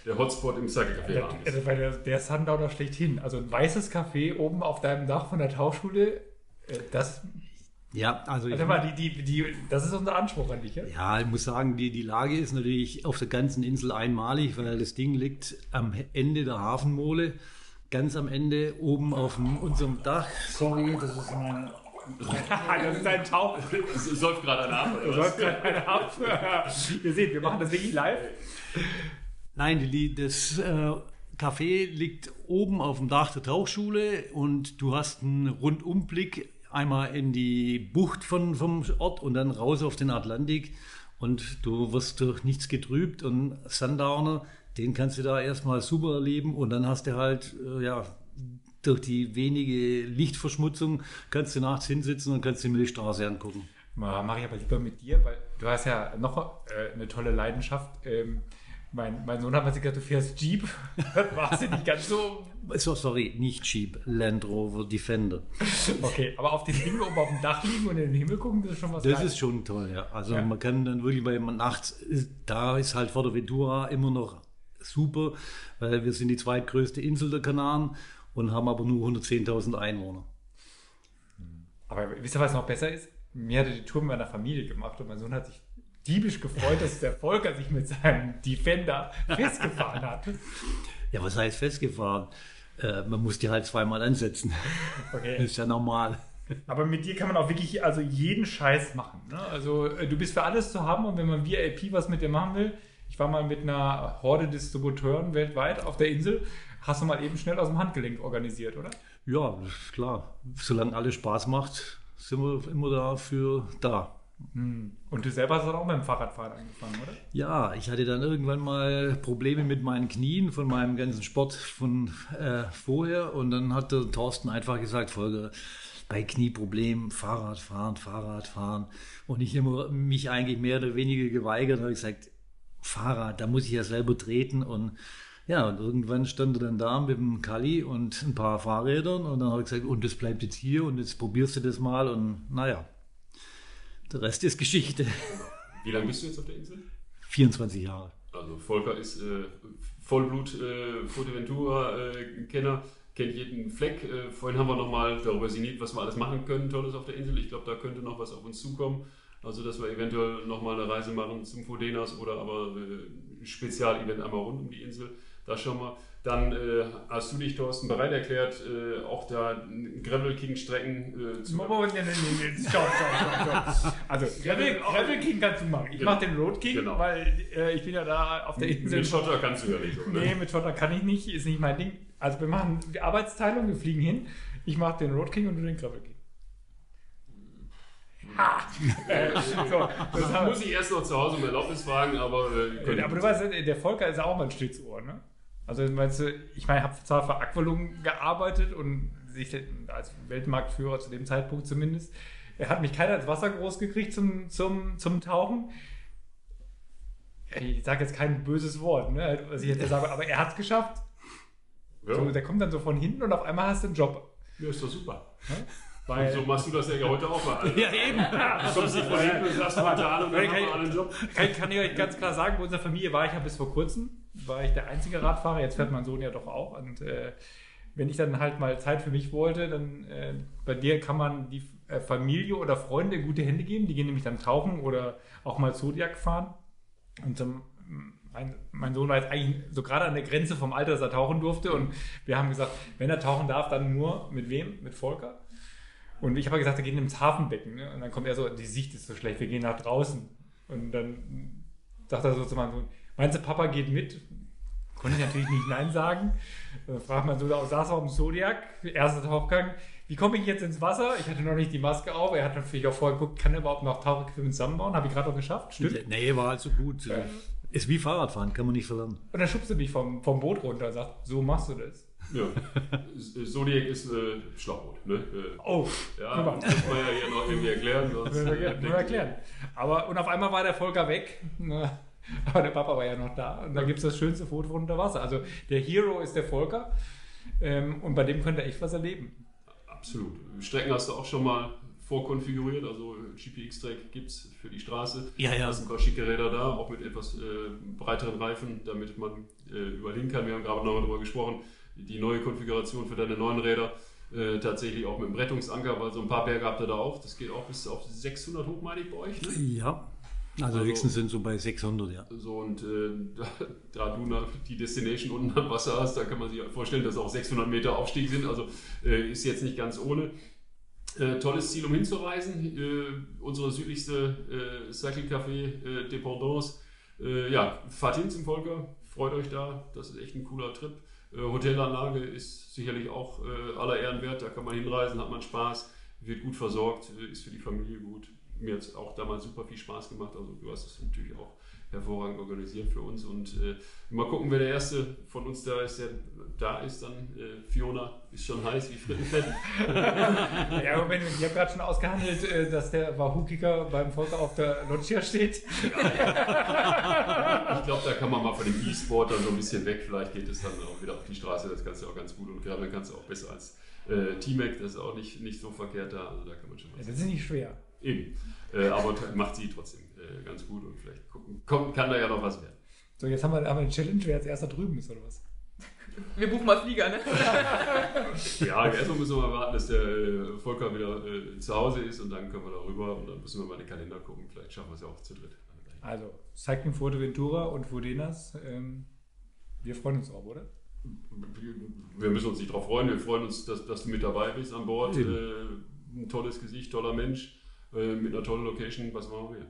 der Hotspot im Sake-Café
Der,
ist.
also, weil der, der Sundowner schlechthin. Also ein weißes Café oben auf deinem Dach von der Tauchschule, äh, das,
Ja, also ich,
warte mal, die, die, die, das ist unser Anspruch an dich, ja?
ja, ich muss sagen, die, die Lage ist natürlich auf der ganzen Insel einmalig, weil das Ding liegt am Ende der Hafenmole, ganz am Ende oben auf dem, unserem Dach. Sorry, das ist meine.
Das ist ein Tauch.
Es säuft gerade ein ab, oder was?
sollst keine ab. Ihr seht, wir machen das wirklich live.
Nein, die, das äh, Café liegt oben auf dem Dach der Tauchschule und du hast einen Rundumblick einmal in die Bucht von, vom Ort und dann raus auf den Atlantik und du wirst durch nichts getrübt und Sundowner, den kannst du da erstmal super erleben und dann hast du halt, äh, ja, durch die wenige Lichtverschmutzung kannst du nachts hinsitzen und kannst die Milchstraße angucken.
Mache ich aber lieber mit dir, weil du hast ja noch äh, eine tolle Leidenschaft. Ähm, Mein, mein Sohn hat mal gesagt, du fährst Jeep. War sie nicht ganz so.
So, sorry, nicht Jeep, Land Rover Defender.
Okay, aber auf den Ding oben auf dem Dach liegen und in den Himmel gucken, das ist schon was
Das
Geiles.
ist schon toll, ja. Also
Ja.
man kann dann wirklich, weil man nachts, ist, da ist halt vor der Ventura immer noch super, weil wir sind die zweitgrößte Insel der Kanaren und haben aber nur 110.000 Einwohner.
Aber wisst ihr, was noch besser ist? Mir hatte die Tour mit meiner Familie gemacht und mein Sohn hat sich diebisch gefreut, dass der Volker sich mit seinem Defender festgefahren hat.
Ja, was heißt festgefahren? Äh, man muss die halt zweimal ansetzen. Das
Okay.
ist ja normal.
Aber mit dir kann man auch wirklich also jeden Scheiß machen. Ne? Also äh, du bist für alles zu haben und wenn man VIP was mit dir machen will, ich war mal mit einer Horde Distributeuren weltweit auf der Insel, hast du mal eben schnell aus dem Handgelenk organisiert, oder?
Ja, klar. Solange alles Spaß macht, sind wir immer dafür da.
Und du selber hast dann auch mit dem Fahrradfahren angefangen, oder?
Ja, ich hatte dann irgendwann mal Probleme mit meinen Knien von meinem ganzen Sport von äh, vorher und dann hat der Thorsten einfach gesagt, Folge bei Knieproblemen Fahrrad fahren, Fahrrad fahren und ich immer mich eigentlich mehr oder weniger geweigert, habe gesagt, Fahrrad, da muss ich ja selber treten und ja, und irgendwann stand er dann da mit dem Kali und ein paar Fahrrädern und dann habe ich gesagt, und das bleibt jetzt hier und jetzt probierst du das mal und naja, der Rest ist Geschichte.
Wie lange bist du jetzt auf der Insel?
24 Jahre.
Also Volker ist äh, Vollblut äh, Fuerteventura-Kenner, kennt jeden Fleck. Äh, vorhin haben wir nochmal darüber sinniert, was wir alles machen können, Tolles auf der Insel. Ich glaube, da könnte noch was auf uns zukommen. Also, dass wir eventuell nochmal eine Reise machen zum Fodenas oder aber äh, ein Spezialevent einmal rund um die Insel. Da schon mal. Dann äh, hast du dich, Thorsten, bereit erklärt, äh, auch da Gravel King Strecken äh, zu
Moment, nee, nee, nee. Stopp, stopp, stopp, stopp. Also, Gravel, Gravel King kannst du machen. Ich
Genau.
mache den Road King,
Genau.
weil äh, ich bin ja da auf der Insel.
Mit Schotter kannst du ja nicht ne?
Nee, mit Schotter kann ich nicht, ist nicht mein Ding. Also wir machen die Arbeitsteilung, wir fliegen hin. Ich mache den Road King und du den Gravel King. Ha! äh, so, das
Muss ich erst noch zu Hause um Erlaubnis fragen, aber äh,
aber du weißt, der Volker ist ja auch mein Stützohr, ne? Also meinst du, ich meine, ich habe zwar für Aqualung gearbeitet und sich als Weltmarktführer zu dem Zeitpunkt zumindest. Er hat mich keiner ins Wasser groß gekriegt zum, zum, zum Tauchen. Ich sage jetzt kein böses Wort, ne, was ich jetzt sage, aber er hat es geschafft.
ja.
So, der kommt dann so von hinten und auf einmal hast du einen Job.
ja, ist doch super.
Weil,
Und so machst du das ja heute auch mal. Also,
Ja, eben.
Du kommst nicht von hinten und sagst heute haben
ich-
wir alle einen Job.
kann, kann ich euch ganz klar sagen, bei unserer Familie war ich ja bis vor kurzem, war ich der einzige Radfahrer, jetzt fährt mein Sohn ja doch auch. Und äh, wenn ich dann halt mal Zeit für mich wollte, dann äh, bei dir kann man die äh, Familie oder Freunde gute Hände geben. Die gehen nämlich dann tauchen oder auch mal Zodiac fahren. Und zum, mein, mein Sohn war jetzt eigentlich so gerade an der Grenze vom Alter, dass er tauchen durfte. Und wir haben gesagt, wenn er tauchen darf, dann nur mit wem? Mit Volker. Und ich habe gesagt, wir gehen ins Hafenbecken. Ne? Und dann kommt er so, die Sicht ist so schlecht, wir gehen nach draußen. Und dann sagt er so zu meinem Sohn, meinst du, Papa geht mit? Konnte ich natürlich nicht Nein sagen. Dann fragt man so, da saß er auf dem Zodiac, erster Tauchgang. Wie komme ich jetzt ins Wasser? Ich hatte noch nicht die Maske auf. Er hat natürlich auch vorher geguckt, kann er überhaupt noch Tauchequipment zusammenbauen? Habe ich gerade noch geschafft. Stimmt.
Nee, war also gut. Ist wie Fahrradfahren, kann man nicht verlernen.
Und dann schubst du mich vom, vom Boot runter und sagt, so machst du das.
Ja. Zodiac ist äh, Schlauchboot. Ne? Äh,
Oh,
ja, das muss man ja hier noch irgendwie erklären. Sonst, äh,
wir erklären. Aber, und auf einmal war der Volker weg. Ne? Aber der Papa war ja noch da. Und da gibt es das schönste Foto von unter Wasser. Also der Hero ist der Volker. Ähm, und bei dem könnt ihr echt was erleben.
Absolut. Strecken hast du auch schon mal vorkonfiguriert. Also GPX-Track gibt es für die Straße.
Ja, ja.
Da sind ein paar schicke Räder da, auch mit etwas äh, breiteren Reifen, damit man äh, überlegen kann. Wir haben gerade noch mal darüber gesprochen, die neue Konfiguration für deine neuen Räder. Äh, tatsächlich auch mit dem Rettungsanker, weil so ein paar Berge habt ihr da auch. Das geht auch bis auf 600 hoch, meine ich, bei euch. Ne?
Ja. Also,
Also-
höchstens sind so bei 600, ja.
So, und äh, da, da du nach, die Destination unten am Wasser hast, da kann man sich vorstellen, dass auch 600 Meter Aufstieg sind. Also äh, ist jetzt nicht ganz ohne. Äh, tolles Ziel, um hinzureisen. Äh, unsere südlichste äh, Cycle Café äh, Dependance. Ja, fahrt hin zum Volker, freut euch da. Das ist echt ein cooler Trip. Hotelanlage ist sicherlich auch aller Ehren wert. Da kann man hinreisen, hat man Spaß, wird gut versorgt, ist für die Familie gut. Mir hat es auch damals super viel Spaß gemacht. Also du hast es natürlich auch hervorragend organisiert für uns. Und äh, mal gucken, wer der Erste von uns da ist, der da ist. Dann äh, Fiona ist schon heiß wie Frittenfett.
ja, Moment, ich habe gerade schon ausgehandelt, äh, dass der Wahoo-Kicker beim Volker auf der Loggia steht.
ich glaube, da kann man mal von dem E-Sport dann so ein bisschen weg. Vielleicht geht es dann auch wieder auf die Straße. Das kannst du auch ganz gut und gerade kannst du auch besser als äh, T-Mac. Das ist auch nicht, nicht so verkehrt da. Also da kann man schon
was ja, Das ist nicht schwer.
Eben. Äh, aber macht sie trotzdem äh, ganz gut und vielleicht gucken, kommt, kann da ja noch was werden.
So, jetzt haben wir, haben wir eine Challenge, wer als erster drüben ist, oder was?
Wir buchen mal Flieger, ne?
ja, erstmal müssen wir mal warten, dass der äh, Volker wieder äh, zu Hause ist und dann können wir da rüber und dann müssen wir mal in den Kalender gucken. Vielleicht schaffen wir es ja auch zu dritt.
Also, Cycling Fuerteventura und Fudenas, ähm, wir freuen uns auch, oder?
Wir müssen uns nicht darauf freuen. Wir freuen uns, dass, dass du mit dabei bist an Bord. Äh, ein tolles Gesicht, toller Mensch, äh, mit einer tollen Location. Was machen wir?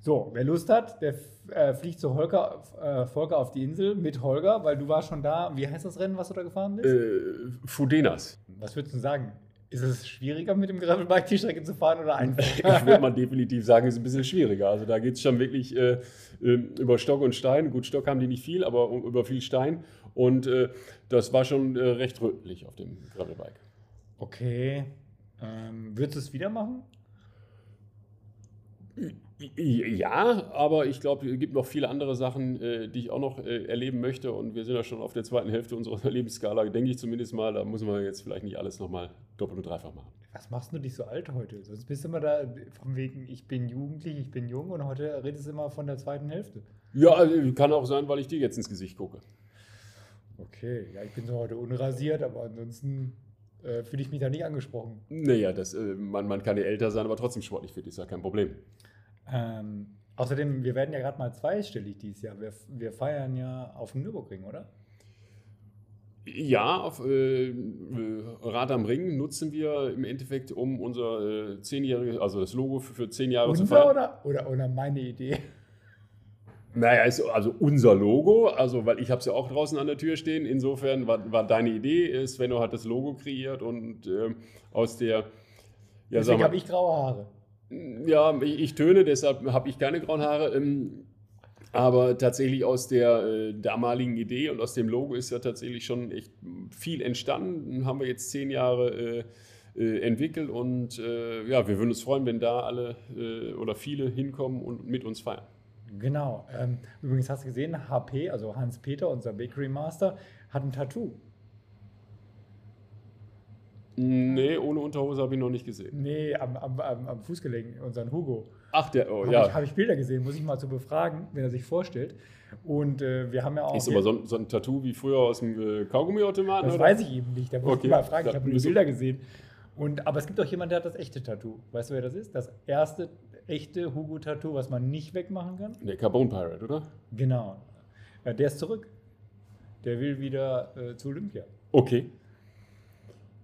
So, wer Lust hat, der äh, fliegt zu Holger, äh, Volker auf die Insel mit Holger, weil du warst schon da. Wie heißt das Rennen, was du da gefahren bist?
Äh, Fudenas.
Was würdest du sagen? Ist es schwieriger, mit dem Gravelbike die Strecke zu fahren oder
einfacher? ich würde mal definitiv sagen, es ist ein bisschen schwieriger. Also da geht es schon wirklich äh, ähm, über Stock und Stein. Gut, Stock haben die nicht viel, aber über viel Stein. Und äh, das war schon äh, recht rötlich auf dem Gravelbike.
Okay. Ähm, würdest du es wieder machen?
Ja, aber ich glaube, es gibt noch viele andere Sachen, äh, die ich auch noch äh, erleben möchte. Und wir sind ja schon auf der zweiten Hälfte unserer Lebensskala, denke ich zumindest mal. Da muss man jetzt vielleicht nicht alles nochmal doppelt und dreifach machen.
Was machst du dich so alt heute? Sonst bist du immer da von wegen, ich bin jugendlich, ich bin jung und heute redest du immer von der zweiten Hälfte.
Ja, also, kann auch sein, weil ich dir jetzt ins Gesicht gucke.
Okay, ja, ich bin so heute unrasiert, aber ansonsten äh, fühle ich mich da nicht angesprochen.
Naja, das, äh, man, man kann ja älter sein, aber trotzdem sportlich fit, ist ja kein Problem.
Ähm, außerdem, wir werden ja gerade mal zweistellig dieses Jahr. Wir, wir feiern ja auf dem Nürburgring, oder?
Ja, auf äh, Rad am Ring nutzen wir im Endeffekt, um unser äh, zehnjähriges, also das Logo für, für zehn Jahre
unser zu feiern. Oder, oder, oder meine Idee?
Naja, ist also unser Logo, also weil ich habe es ja auch draußen an der Tür stehen. Insofern war, war deine Idee, Svenno hat das Logo kreiert und äh, aus der.
Ja, Deswegen habe ich graue Haare.
Ja, ich, ich töne, deshalb habe ich keine grauen Haare. Ähm, aber tatsächlich aus der äh, damaligen Idee und aus dem Logo ist ja tatsächlich schon echt viel entstanden. Haben wir jetzt zehn Jahre äh, äh, entwickelt und äh, ja, wir würden uns freuen, wenn da alle äh, oder viele hinkommen und mit uns feiern.
Genau. Ähm, übrigens hast du gesehen, HP, also Hans-Peter, unser Bakery Master, hat ein Tattoo.
Nee, ohne Unterhose habe ich noch nicht gesehen.
Nee, am, am, am Fußgelenk, unseren Hugo.
Ach, der, oh,
hab
ja.
Ich, Habe ich Bilder gesehen, muss ich mal zu befragen, wenn er sich vorstellt. Und äh, wir haben ja auch.
Ist aber so, so, ein Tattoo wie früher aus dem äh, Kaugummiautomaten?
Das oder? weiß ich eben nicht, da muss okay. ich mal fragen. Ich habe nur die Bilder gesehen. Und, aber es gibt auch jemanden, der hat das echte Tattoo. Weißt du, wer das ist? Das erste echte Hugo-Tattoo, was man nicht wegmachen kann?
Der Carbon Pirate, oder?
Genau. Ja, der ist zurück. Der will wieder äh, zu Olympia.
Okay.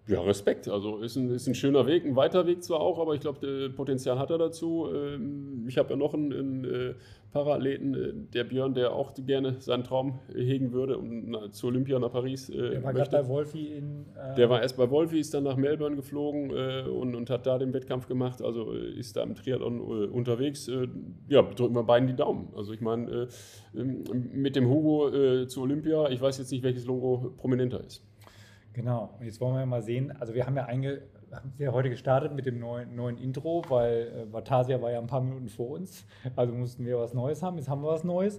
Ja, Respekt. Also ist ein, ist ein schöner Weg, ein weiter Weg zwar auch, aber ich glaube, Potenzial hat er dazu. Ähm, ich habe ja noch einen, einen äh, Parathleten, äh, der Björn, der auch gerne seinen Traum hegen würde und zu Olympia nach Paris.
Äh, der war gerade bei Wolfi in.
Äh der war erst bei Wolfi, ist dann nach Melbourne geflogen und, und hat da den Wettkampf gemacht. Also ist da im Triathlon unterwegs. ja, drücken wir beiden die Daumen. Also ich meine, ähm, mit dem Hugo zu Olympia, ich weiß jetzt nicht, welches Logo prominenter ist.
Genau, und jetzt wollen wir mal sehen, also wir haben ja, einge, haben ja heute gestartet mit dem neuen, neuen Intro, weil äh, Vatasia war ja ein paar Minuten vor uns, also mussten wir was Neues haben, jetzt haben wir was Neues.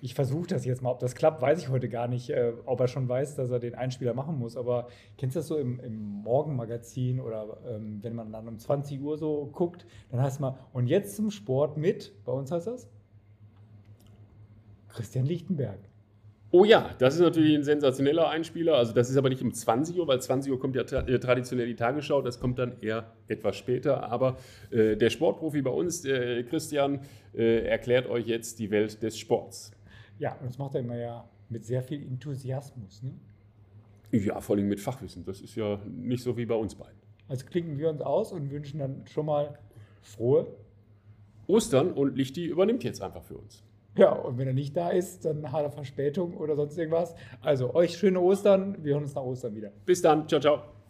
Ich versuche das jetzt mal, ob das klappt, weiß ich heute gar nicht, äh, ob er schon weiß, dass er den Einspieler machen muss, aber kennst du das so im, im Morgenmagazin oder ähm, wenn man dann um 20 Uhr so guckt, dann heißt es mal, und jetzt zum Sport mit, bei uns heißt das? Christian Lichtenberg.
Oh ja, das ist natürlich ein sensationeller Einspieler. Also das ist aber nicht um 20 Uhr, weil 20 Uhr kommt ja tra äh, traditionell die Tagesschau. Das kommt dann eher etwas später. Aber äh, der Sportprofi bei uns, äh, Christian, äh, erklärt euch jetzt die Welt des Sports.
Ja, und das macht er immer ja mit sehr viel Enthusiasmus. Ne?
Ja, vor allem mit Fachwissen. Das ist ja nicht so wie bei uns beiden.
Also klicken wir uns aus und wünschen dann schon mal frohe
Ostern und Lichti übernimmt jetzt einfach für uns.
Ja, und wenn er nicht da ist, dann hat er Verspätung oder sonst irgendwas. Also euch schöne Ostern. Wir hören uns nach Ostern wieder.
Bis dann. Ciao, ciao.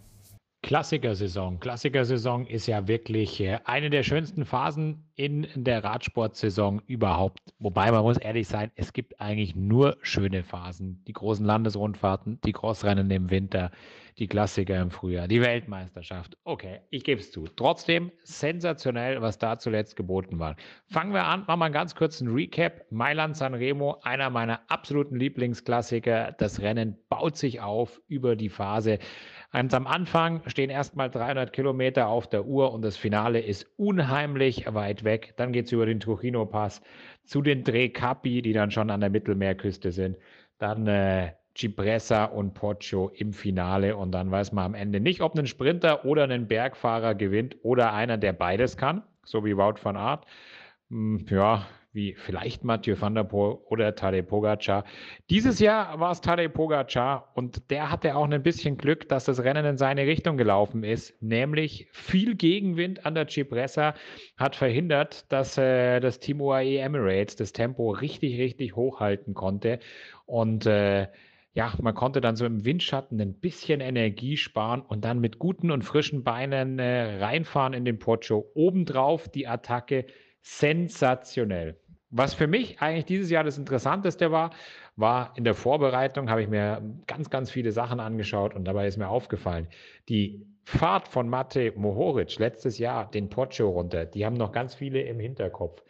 Klassikersaison. Klassikersaison ist ja wirklich äh, eine der schönsten Phasen in der Radsportsaison überhaupt. Wobei man muss ehrlich sein, es gibt eigentlich nur schöne Phasen. Die großen Landesrundfahrten, die Crossrennen im Winter, die Klassiker im Frühjahr, die Weltmeisterschaft. Okay, ich gebe es zu. Trotzdem sensationell, was da zuletzt geboten war. Fangen wir an, machen wir einen ganz kurzen Recap. Mailand San Remo, einer meiner absoluten Lieblingsklassiker. Das Rennen baut sich auf über die Phase Ganz am Anfang stehen erstmal 300 Kilometer auf der Uhr und das Finale ist unheimlich weit weg. Dann geht es über den Trujillo-Pass zu den Tre Capi, die dann schon an der Mittelmeerküste sind. Dann äh, Cipressa und Poggio im Finale und dann weiß man am Ende nicht, ob ein Sprinter oder ein Bergfahrer gewinnt oder einer, der beides kann, so wie Wout van Aert. Hm, ja, wie vielleicht Mathieu van der Poel oder Tadej Pogacar. Dieses Jahr war es Tadej Pogacar und der hatte auch ein bisschen Glück, dass das Rennen in seine Richtung gelaufen ist, nämlich viel Gegenwind an der Cipressa hat verhindert, dass äh, das Team UAE Emirates das Tempo richtig, richtig hochhalten konnte und äh, ja, man konnte dann so im Windschatten ein bisschen Energie sparen und dann mit guten und frischen Beinen äh, reinfahren in den Pocho. Obendrauf die Attacke sensationell. Was für mich eigentlich dieses Jahr das Interessanteste war, war in der Vorbereitung, habe ich mir ganz, ganz viele Sachen angeschaut und dabei ist mir aufgefallen, die Fahrt von Mate Mohoric letztes Jahr, den Pocho runter, die haben noch ganz viele im Hinterkopf.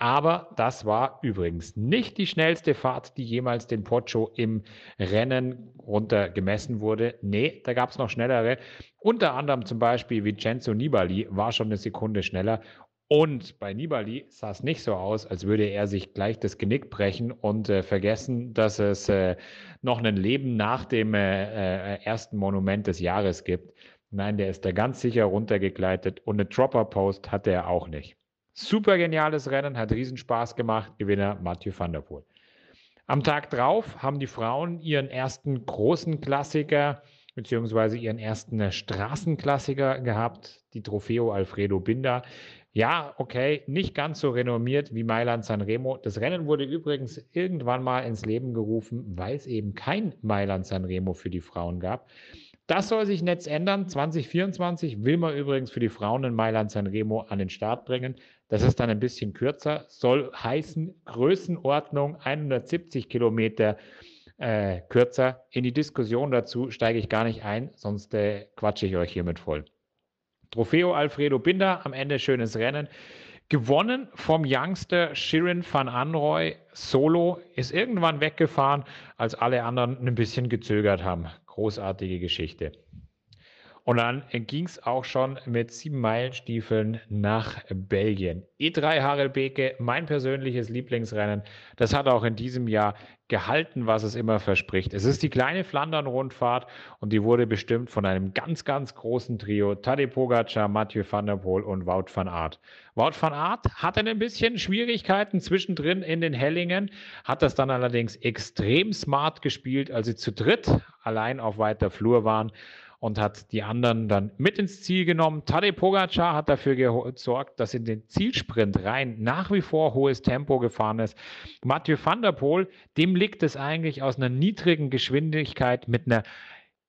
Aber das war übrigens nicht die schnellste Fahrt, die jemals den Pocho im Rennen runter gemessen wurde. Nee, da gab es noch schnellere. Unter anderem zum Beispiel Vincenzo Nibali war schon eine Sekunde schneller. Und bei Nibali sah es nicht so aus, als würde er sich gleich das Genick brechen und äh, vergessen, dass es äh, noch ein Leben nach dem äh, äh, ersten Monument des Jahres gibt. Nein, der ist da ganz sicher runtergegleitet und eine Dropper Post hatte er auch nicht. Super geniales Rennen, hat Riesenspaß gemacht. Gewinner Mathieu van der Poel. Am Tag drauf haben die Frauen ihren ersten großen Klassiker beziehungsweise ihren ersten äh, Straßenklassiker gehabt, die Trofeo Alfredo Binder. Ja, okay, nicht ganz so renommiert wie Mailand Sanremo. Das Rennen wurde übrigens irgendwann mal ins Leben gerufen, weil es eben kein Mailand Sanremo für die Frauen gab. Das soll sich jetzt ändern. 2024 will man übrigens für die Frauen in Mailand Sanremo an den Start bringen. Das ist dann ein bisschen kürzer, soll heißen Größenordnung 170 Kilometer äh, kürzer. In die Diskussion dazu steige ich gar nicht ein, sonst äh, quatsche ich euch hiermit voll. Trofeo Alfredo Binder, am Ende schönes Rennen. Gewonnen vom Youngster Shirin van Anroy solo, ist irgendwann weggefahren, als alle anderen ein bisschen gezögert haben. Großartige Geschichte. Und dann ging es auch schon mit sieben Meilenstiefeln nach Belgien. E3 Harelbeke, mein persönliches Lieblingsrennen. Das hat auch in diesem Jahr gehalten, was es immer verspricht. Es ist die kleine Flandern-Rundfahrt und die wurde bestimmt von einem ganz, ganz großen Trio. Tadej Pogacar, Mathieu van der Poel und Wout van Aert. Wout van Aert hatte ein bisschen Schwierigkeiten zwischendrin in den Hellingen, hat das dann allerdings extrem smart gespielt, als sie zu dritt allein auf weiter Flur waren und hat die anderen dann mit ins Ziel genommen. Tadej Pogacar hat dafür gesorgt, dass in den Zielsprint rein nach wie vor hohes Tempo gefahren ist. Mathieu van der Poel, dem liegt es eigentlich aus einer niedrigen Geschwindigkeit mit einer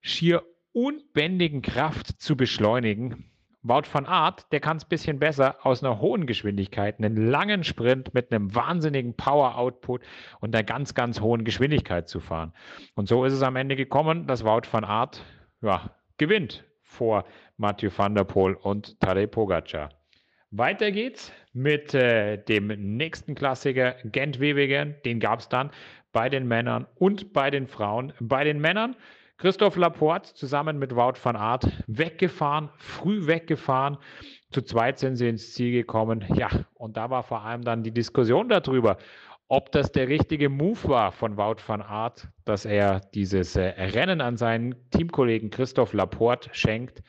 schier unbändigen Kraft zu beschleunigen. Wout van Art, der kann es ein bisschen besser aus einer hohen Geschwindigkeit, einen langen Sprint mit einem wahnsinnigen Power-Output und einer ganz, ganz hohen Geschwindigkeit zu fahren. Und so ist es am Ende gekommen, dass Wout van Art ja, gewinnt vor Mathieu van der Poel und Tadej Pogacar. Weiter geht's mit äh, dem nächsten Klassiker Gent-Wevelgem. Den gab es dann bei den Männern und bei den Frauen. Bei den Männern Christoph Laporte zusammen mit Wout van Aert weggefahren, früh weggefahren. Zu zweit sind sie ins Ziel gekommen. Ja, und da war vor allem dann die Diskussion darüber, ob das der richtige Move war von Wout van Aert, dass er dieses äh, Rennen an seinen Teamkollegen Christoph Laporte schenkt.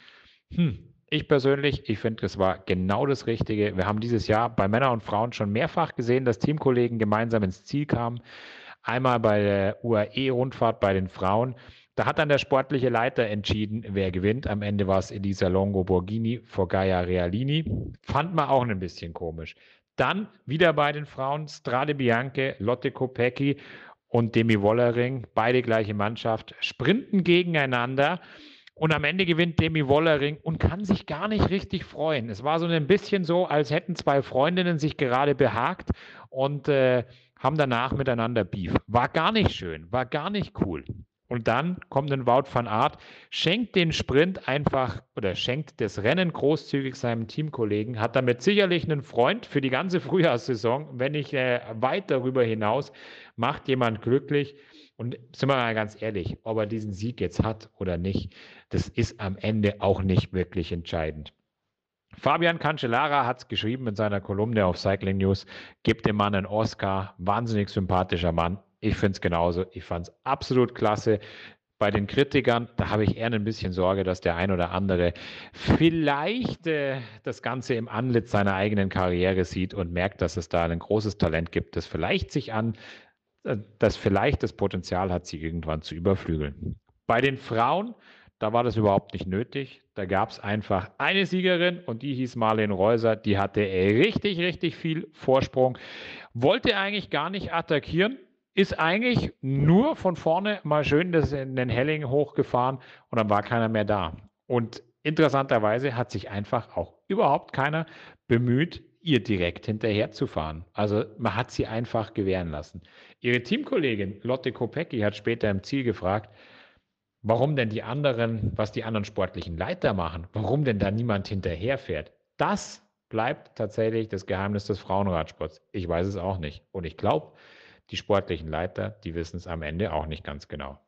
Hm, ich persönlich, ich finde, es war genau das Richtige. Wir haben dieses Jahr bei Männern und Frauen schon mehrfach gesehen, dass Teamkollegen gemeinsam ins Ziel kamen. Einmal bei der UAE-Rundfahrt bei den Frauen. Da hat dann der sportliche Leiter entschieden, wer gewinnt. Am Ende war es Elisa Longo Borghini vor Gaia Realini. Fand man auch ein bisschen komisch. Dann wieder bei den Frauen Strade Bianche, Lotte Kopecki und Demi Wollering, beide gleiche Mannschaft, sprinten gegeneinander. Und am Ende gewinnt Demi Wollering und kann sich gar nicht richtig freuen. Es war so ein bisschen so, als hätten zwei Freundinnen sich gerade behagt und äh, haben danach miteinander Beef. War gar nicht schön, war gar nicht cool. Und dann kommt ein Wout van Aert, schenkt den Sprint einfach oder schenkt das Rennen großzügig seinem Teamkollegen, hat damit sicherlich einen Freund für die ganze Frühjahrssaison, wenn nicht äh, weit darüber hinaus, macht jemand glücklich. Und sind wir mal ganz ehrlich, ob er diesen Sieg jetzt hat oder nicht, das ist am Ende auch nicht wirklich entscheidend. Fabian Cancellara hat es geschrieben in seiner Kolumne auf Cycling News, gibt dem Mann einen Oscar, wahnsinnig sympathischer Mann, ich finde es genauso. Ich fand es absolut klasse. Bei den Kritikern, da habe ich eher ein bisschen Sorge, dass der ein oder andere vielleicht äh, das Ganze im Antlitz seiner eigenen Karriere sieht und merkt, dass es da ein großes Talent gibt, das vielleicht sich an, äh, das vielleicht das Potenzial hat, sie irgendwann zu überflügeln. Bei den Frauen, da war das überhaupt nicht nötig. Da gab es einfach eine Siegerin und die hieß Marlene Reuser. Die hatte richtig, richtig viel Vorsprung. Wollte eigentlich gar nicht attackieren, ist eigentlich nur von vorne mal schön das in den Helling hochgefahren und dann war keiner mehr da. Und interessanterweise hat sich einfach auch überhaupt keiner bemüht, ihr direkt hinterher zu fahren. Also man hat sie einfach gewähren lassen. Ihre Teamkollegin Lotte Kopecki hat später im Ziel gefragt, warum denn die anderen, was die anderen sportlichen Leiter machen, warum denn da niemand hinterherfährt. Das bleibt tatsächlich das Geheimnis des Frauenradsports. Ich weiß es auch nicht. Und ich glaube, die sportlichen Leiter, die wissen es am Ende auch nicht ganz genau.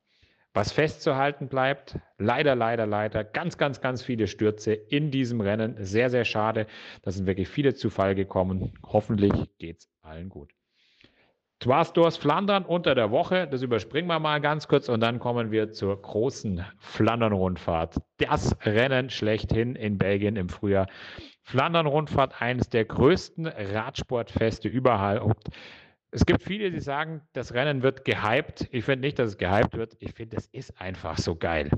Was festzuhalten bleibt, leider, leider, leider, ganz, ganz, ganz viele Stürze in diesem Rennen. Sehr, sehr schade. Da sind wirklich viele zu Fall gekommen. Hoffentlich geht es allen gut. Twarsdors Flandern unter der Woche, das überspringen wir mal ganz kurz und dann kommen wir zur großen Flandern-Rundfahrt. Das Rennen schlechthin in Belgien im Frühjahr. Flandern-Rundfahrt, eines der größten Radsportfeste überhaupt. Es gibt viele, die sagen, das Rennen wird gehypt. Ich finde nicht, dass es gehypt wird. Ich finde, es ist einfach so geil.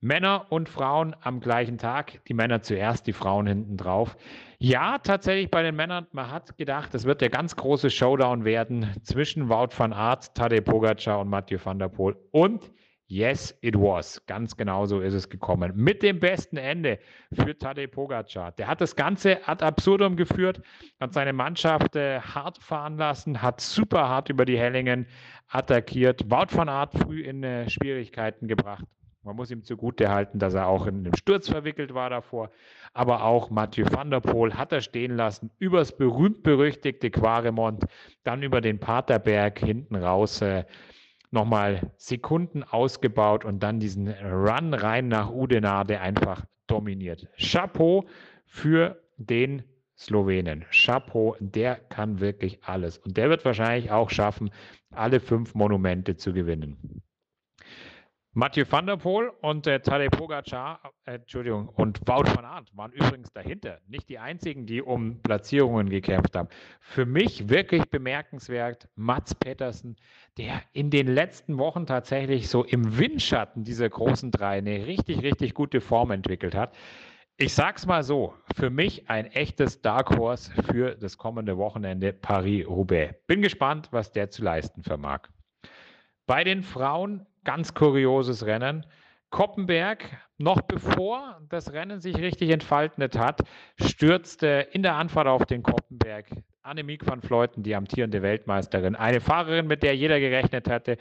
Männer und Frauen am gleichen Tag. Die Männer zuerst, die Frauen hinten drauf. Ja, tatsächlich bei den Männern, man hat gedacht, es wird der ganz große Showdown werden zwischen Wout van Aert, Tadej Pogacar und Mathieu van der Poel. Und Yes, it was. Ganz genau so ist es gekommen. Mit dem besten Ende für Tadej Pogacar. Der hat das Ganze ad absurdum geführt, hat seine Mannschaft äh, hart fahren lassen, hat super hart über die Hellingen attackiert, Wout van Aert früh in äh, Schwierigkeiten gebracht. Man muss ihm zugute halten, dass er auch in einem Sturz verwickelt war davor. Aber auch Mathieu van der Poel hat er stehen lassen, übers berühmt-berüchtigte Quaremont, dann über den Paterberg hinten raus. Äh, nochmal Sekunden ausgebaut und dann diesen Run rein nach Udenar, der einfach dominiert. Chapeau für den Slowenen. Chapeau, der kann wirklich alles. Und der wird wahrscheinlich auch schaffen, alle fünf Monumente zu gewinnen. Mathieu van der Poel und äh, Tadej Pogacar, äh, Entschuldigung, und Wout van Aert waren übrigens dahinter. Nicht die einzigen, die um Platzierungen gekämpft haben. Für mich wirklich bemerkenswert Mats Pettersen, der in den letzten Wochen tatsächlich so im Windschatten dieser großen drei eine richtig, richtig gute Form entwickelt hat. Ich sag's mal so, für mich ein echtes Dark Horse für das kommende Wochenende Paris-Roubaix. Bin gespannt, was der zu leisten vermag. Bei den Frauen ganz kurioses Rennen. Koppenberg, noch bevor das Rennen sich richtig entfaltet hat, stürzte in der Anfahrt auf den Koppenberg Annemiek van Fleuten, die amtierende Weltmeisterin, eine Fahrerin, mit der jeder gerechnet hatte,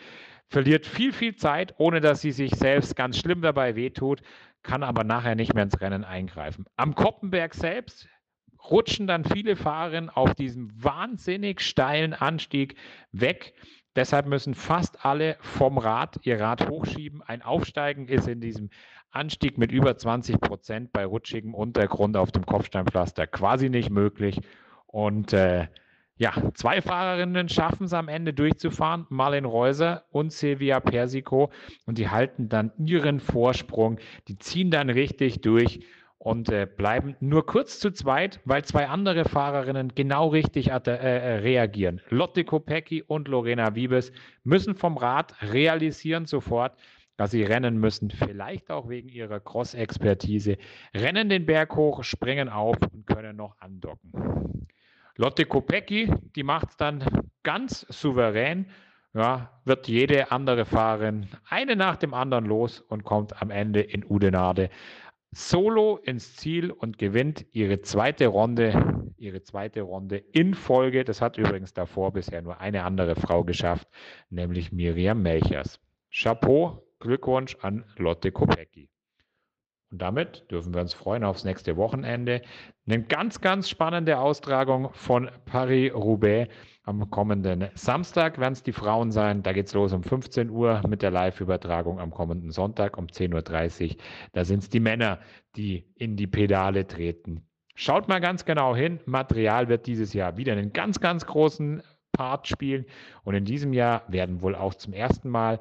verliert viel, viel Zeit, ohne dass sie sich selbst ganz schlimm dabei wehtut, kann aber nachher nicht mehr ins Rennen eingreifen. Am Koppenberg selbst rutschen dann viele Fahrerinnen auf diesem wahnsinnig steilen Anstieg weg. Deshalb müssen fast alle vom Rad ihr Rad hochschieben. Ein Aufsteigen ist in diesem Anstieg mit über 20 Prozent bei rutschigem Untergrund auf dem Kopfsteinpflaster quasi nicht möglich. Und äh, ja, zwei Fahrerinnen schaffen es am Ende durchzufahren, Marlene Reuser und Silvia Persico. Und die halten dann ihren Vorsprung. Die ziehen dann richtig durch und äh, bleiben nur kurz zu zweit, weil zwei andere Fahrerinnen genau richtig äh, äh, reagieren. Lotte Kopecki und Lorena Wiebes müssen vom Rad realisieren sofort, dass sie rennen müssen, vielleicht auch wegen ihrer Cross-Expertise, rennen den Berg hoch, springen auf und können noch andocken. Lotte Kopecki, die macht es dann ganz souverän, ja, wird jede andere Fahrerin eine nach dem anderen los und kommt am Ende in Udenade solo ins Ziel und gewinnt ihre zweite Runde, ihre zweite Runde in Folge. Das hat übrigens davor bisher nur eine andere Frau geschafft, nämlich Miriam Melchers. Chapeau, Glückwunsch an Lotte Kopecki. Und damit dürfen wir uns freuen aufs nächste Wochenende. Eine ganz, ganz spannende Austragung von Paris-Roubaix. Am kommenden Samstag werden es die Frauen sein. Da geht es los um 15 Uhr mit der Live-Übertragung am kommenden Sonntag um 10.30 Uhr. Da sind es die Männer, die in die Pedale treten. Schaut mal ganz genau hin. Material wird dieses Jahr wieder einen ganz, ganz großen Part spielen. Und in diesem Jahr werden wohl auch zum ersten Mal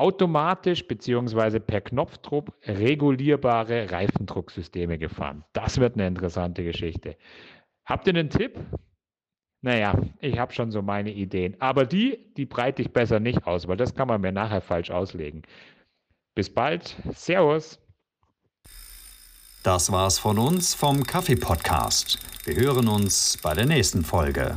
automatisch bzw. per Knopfdruck regulierbare Reifendrucksysteme gefahren. Das wird eine interessante Geschichte. Habt ihr einen Tipp? Naja, ich habe schon so meine Ideen. Aber die, die breite ich besser nicht aus, weil das kann man mir nachher falsch auslegen. Bis bald. Servus.
Das war's von uns vom Kaffee Podcast. Wir hören uns bei der nächsten Folge.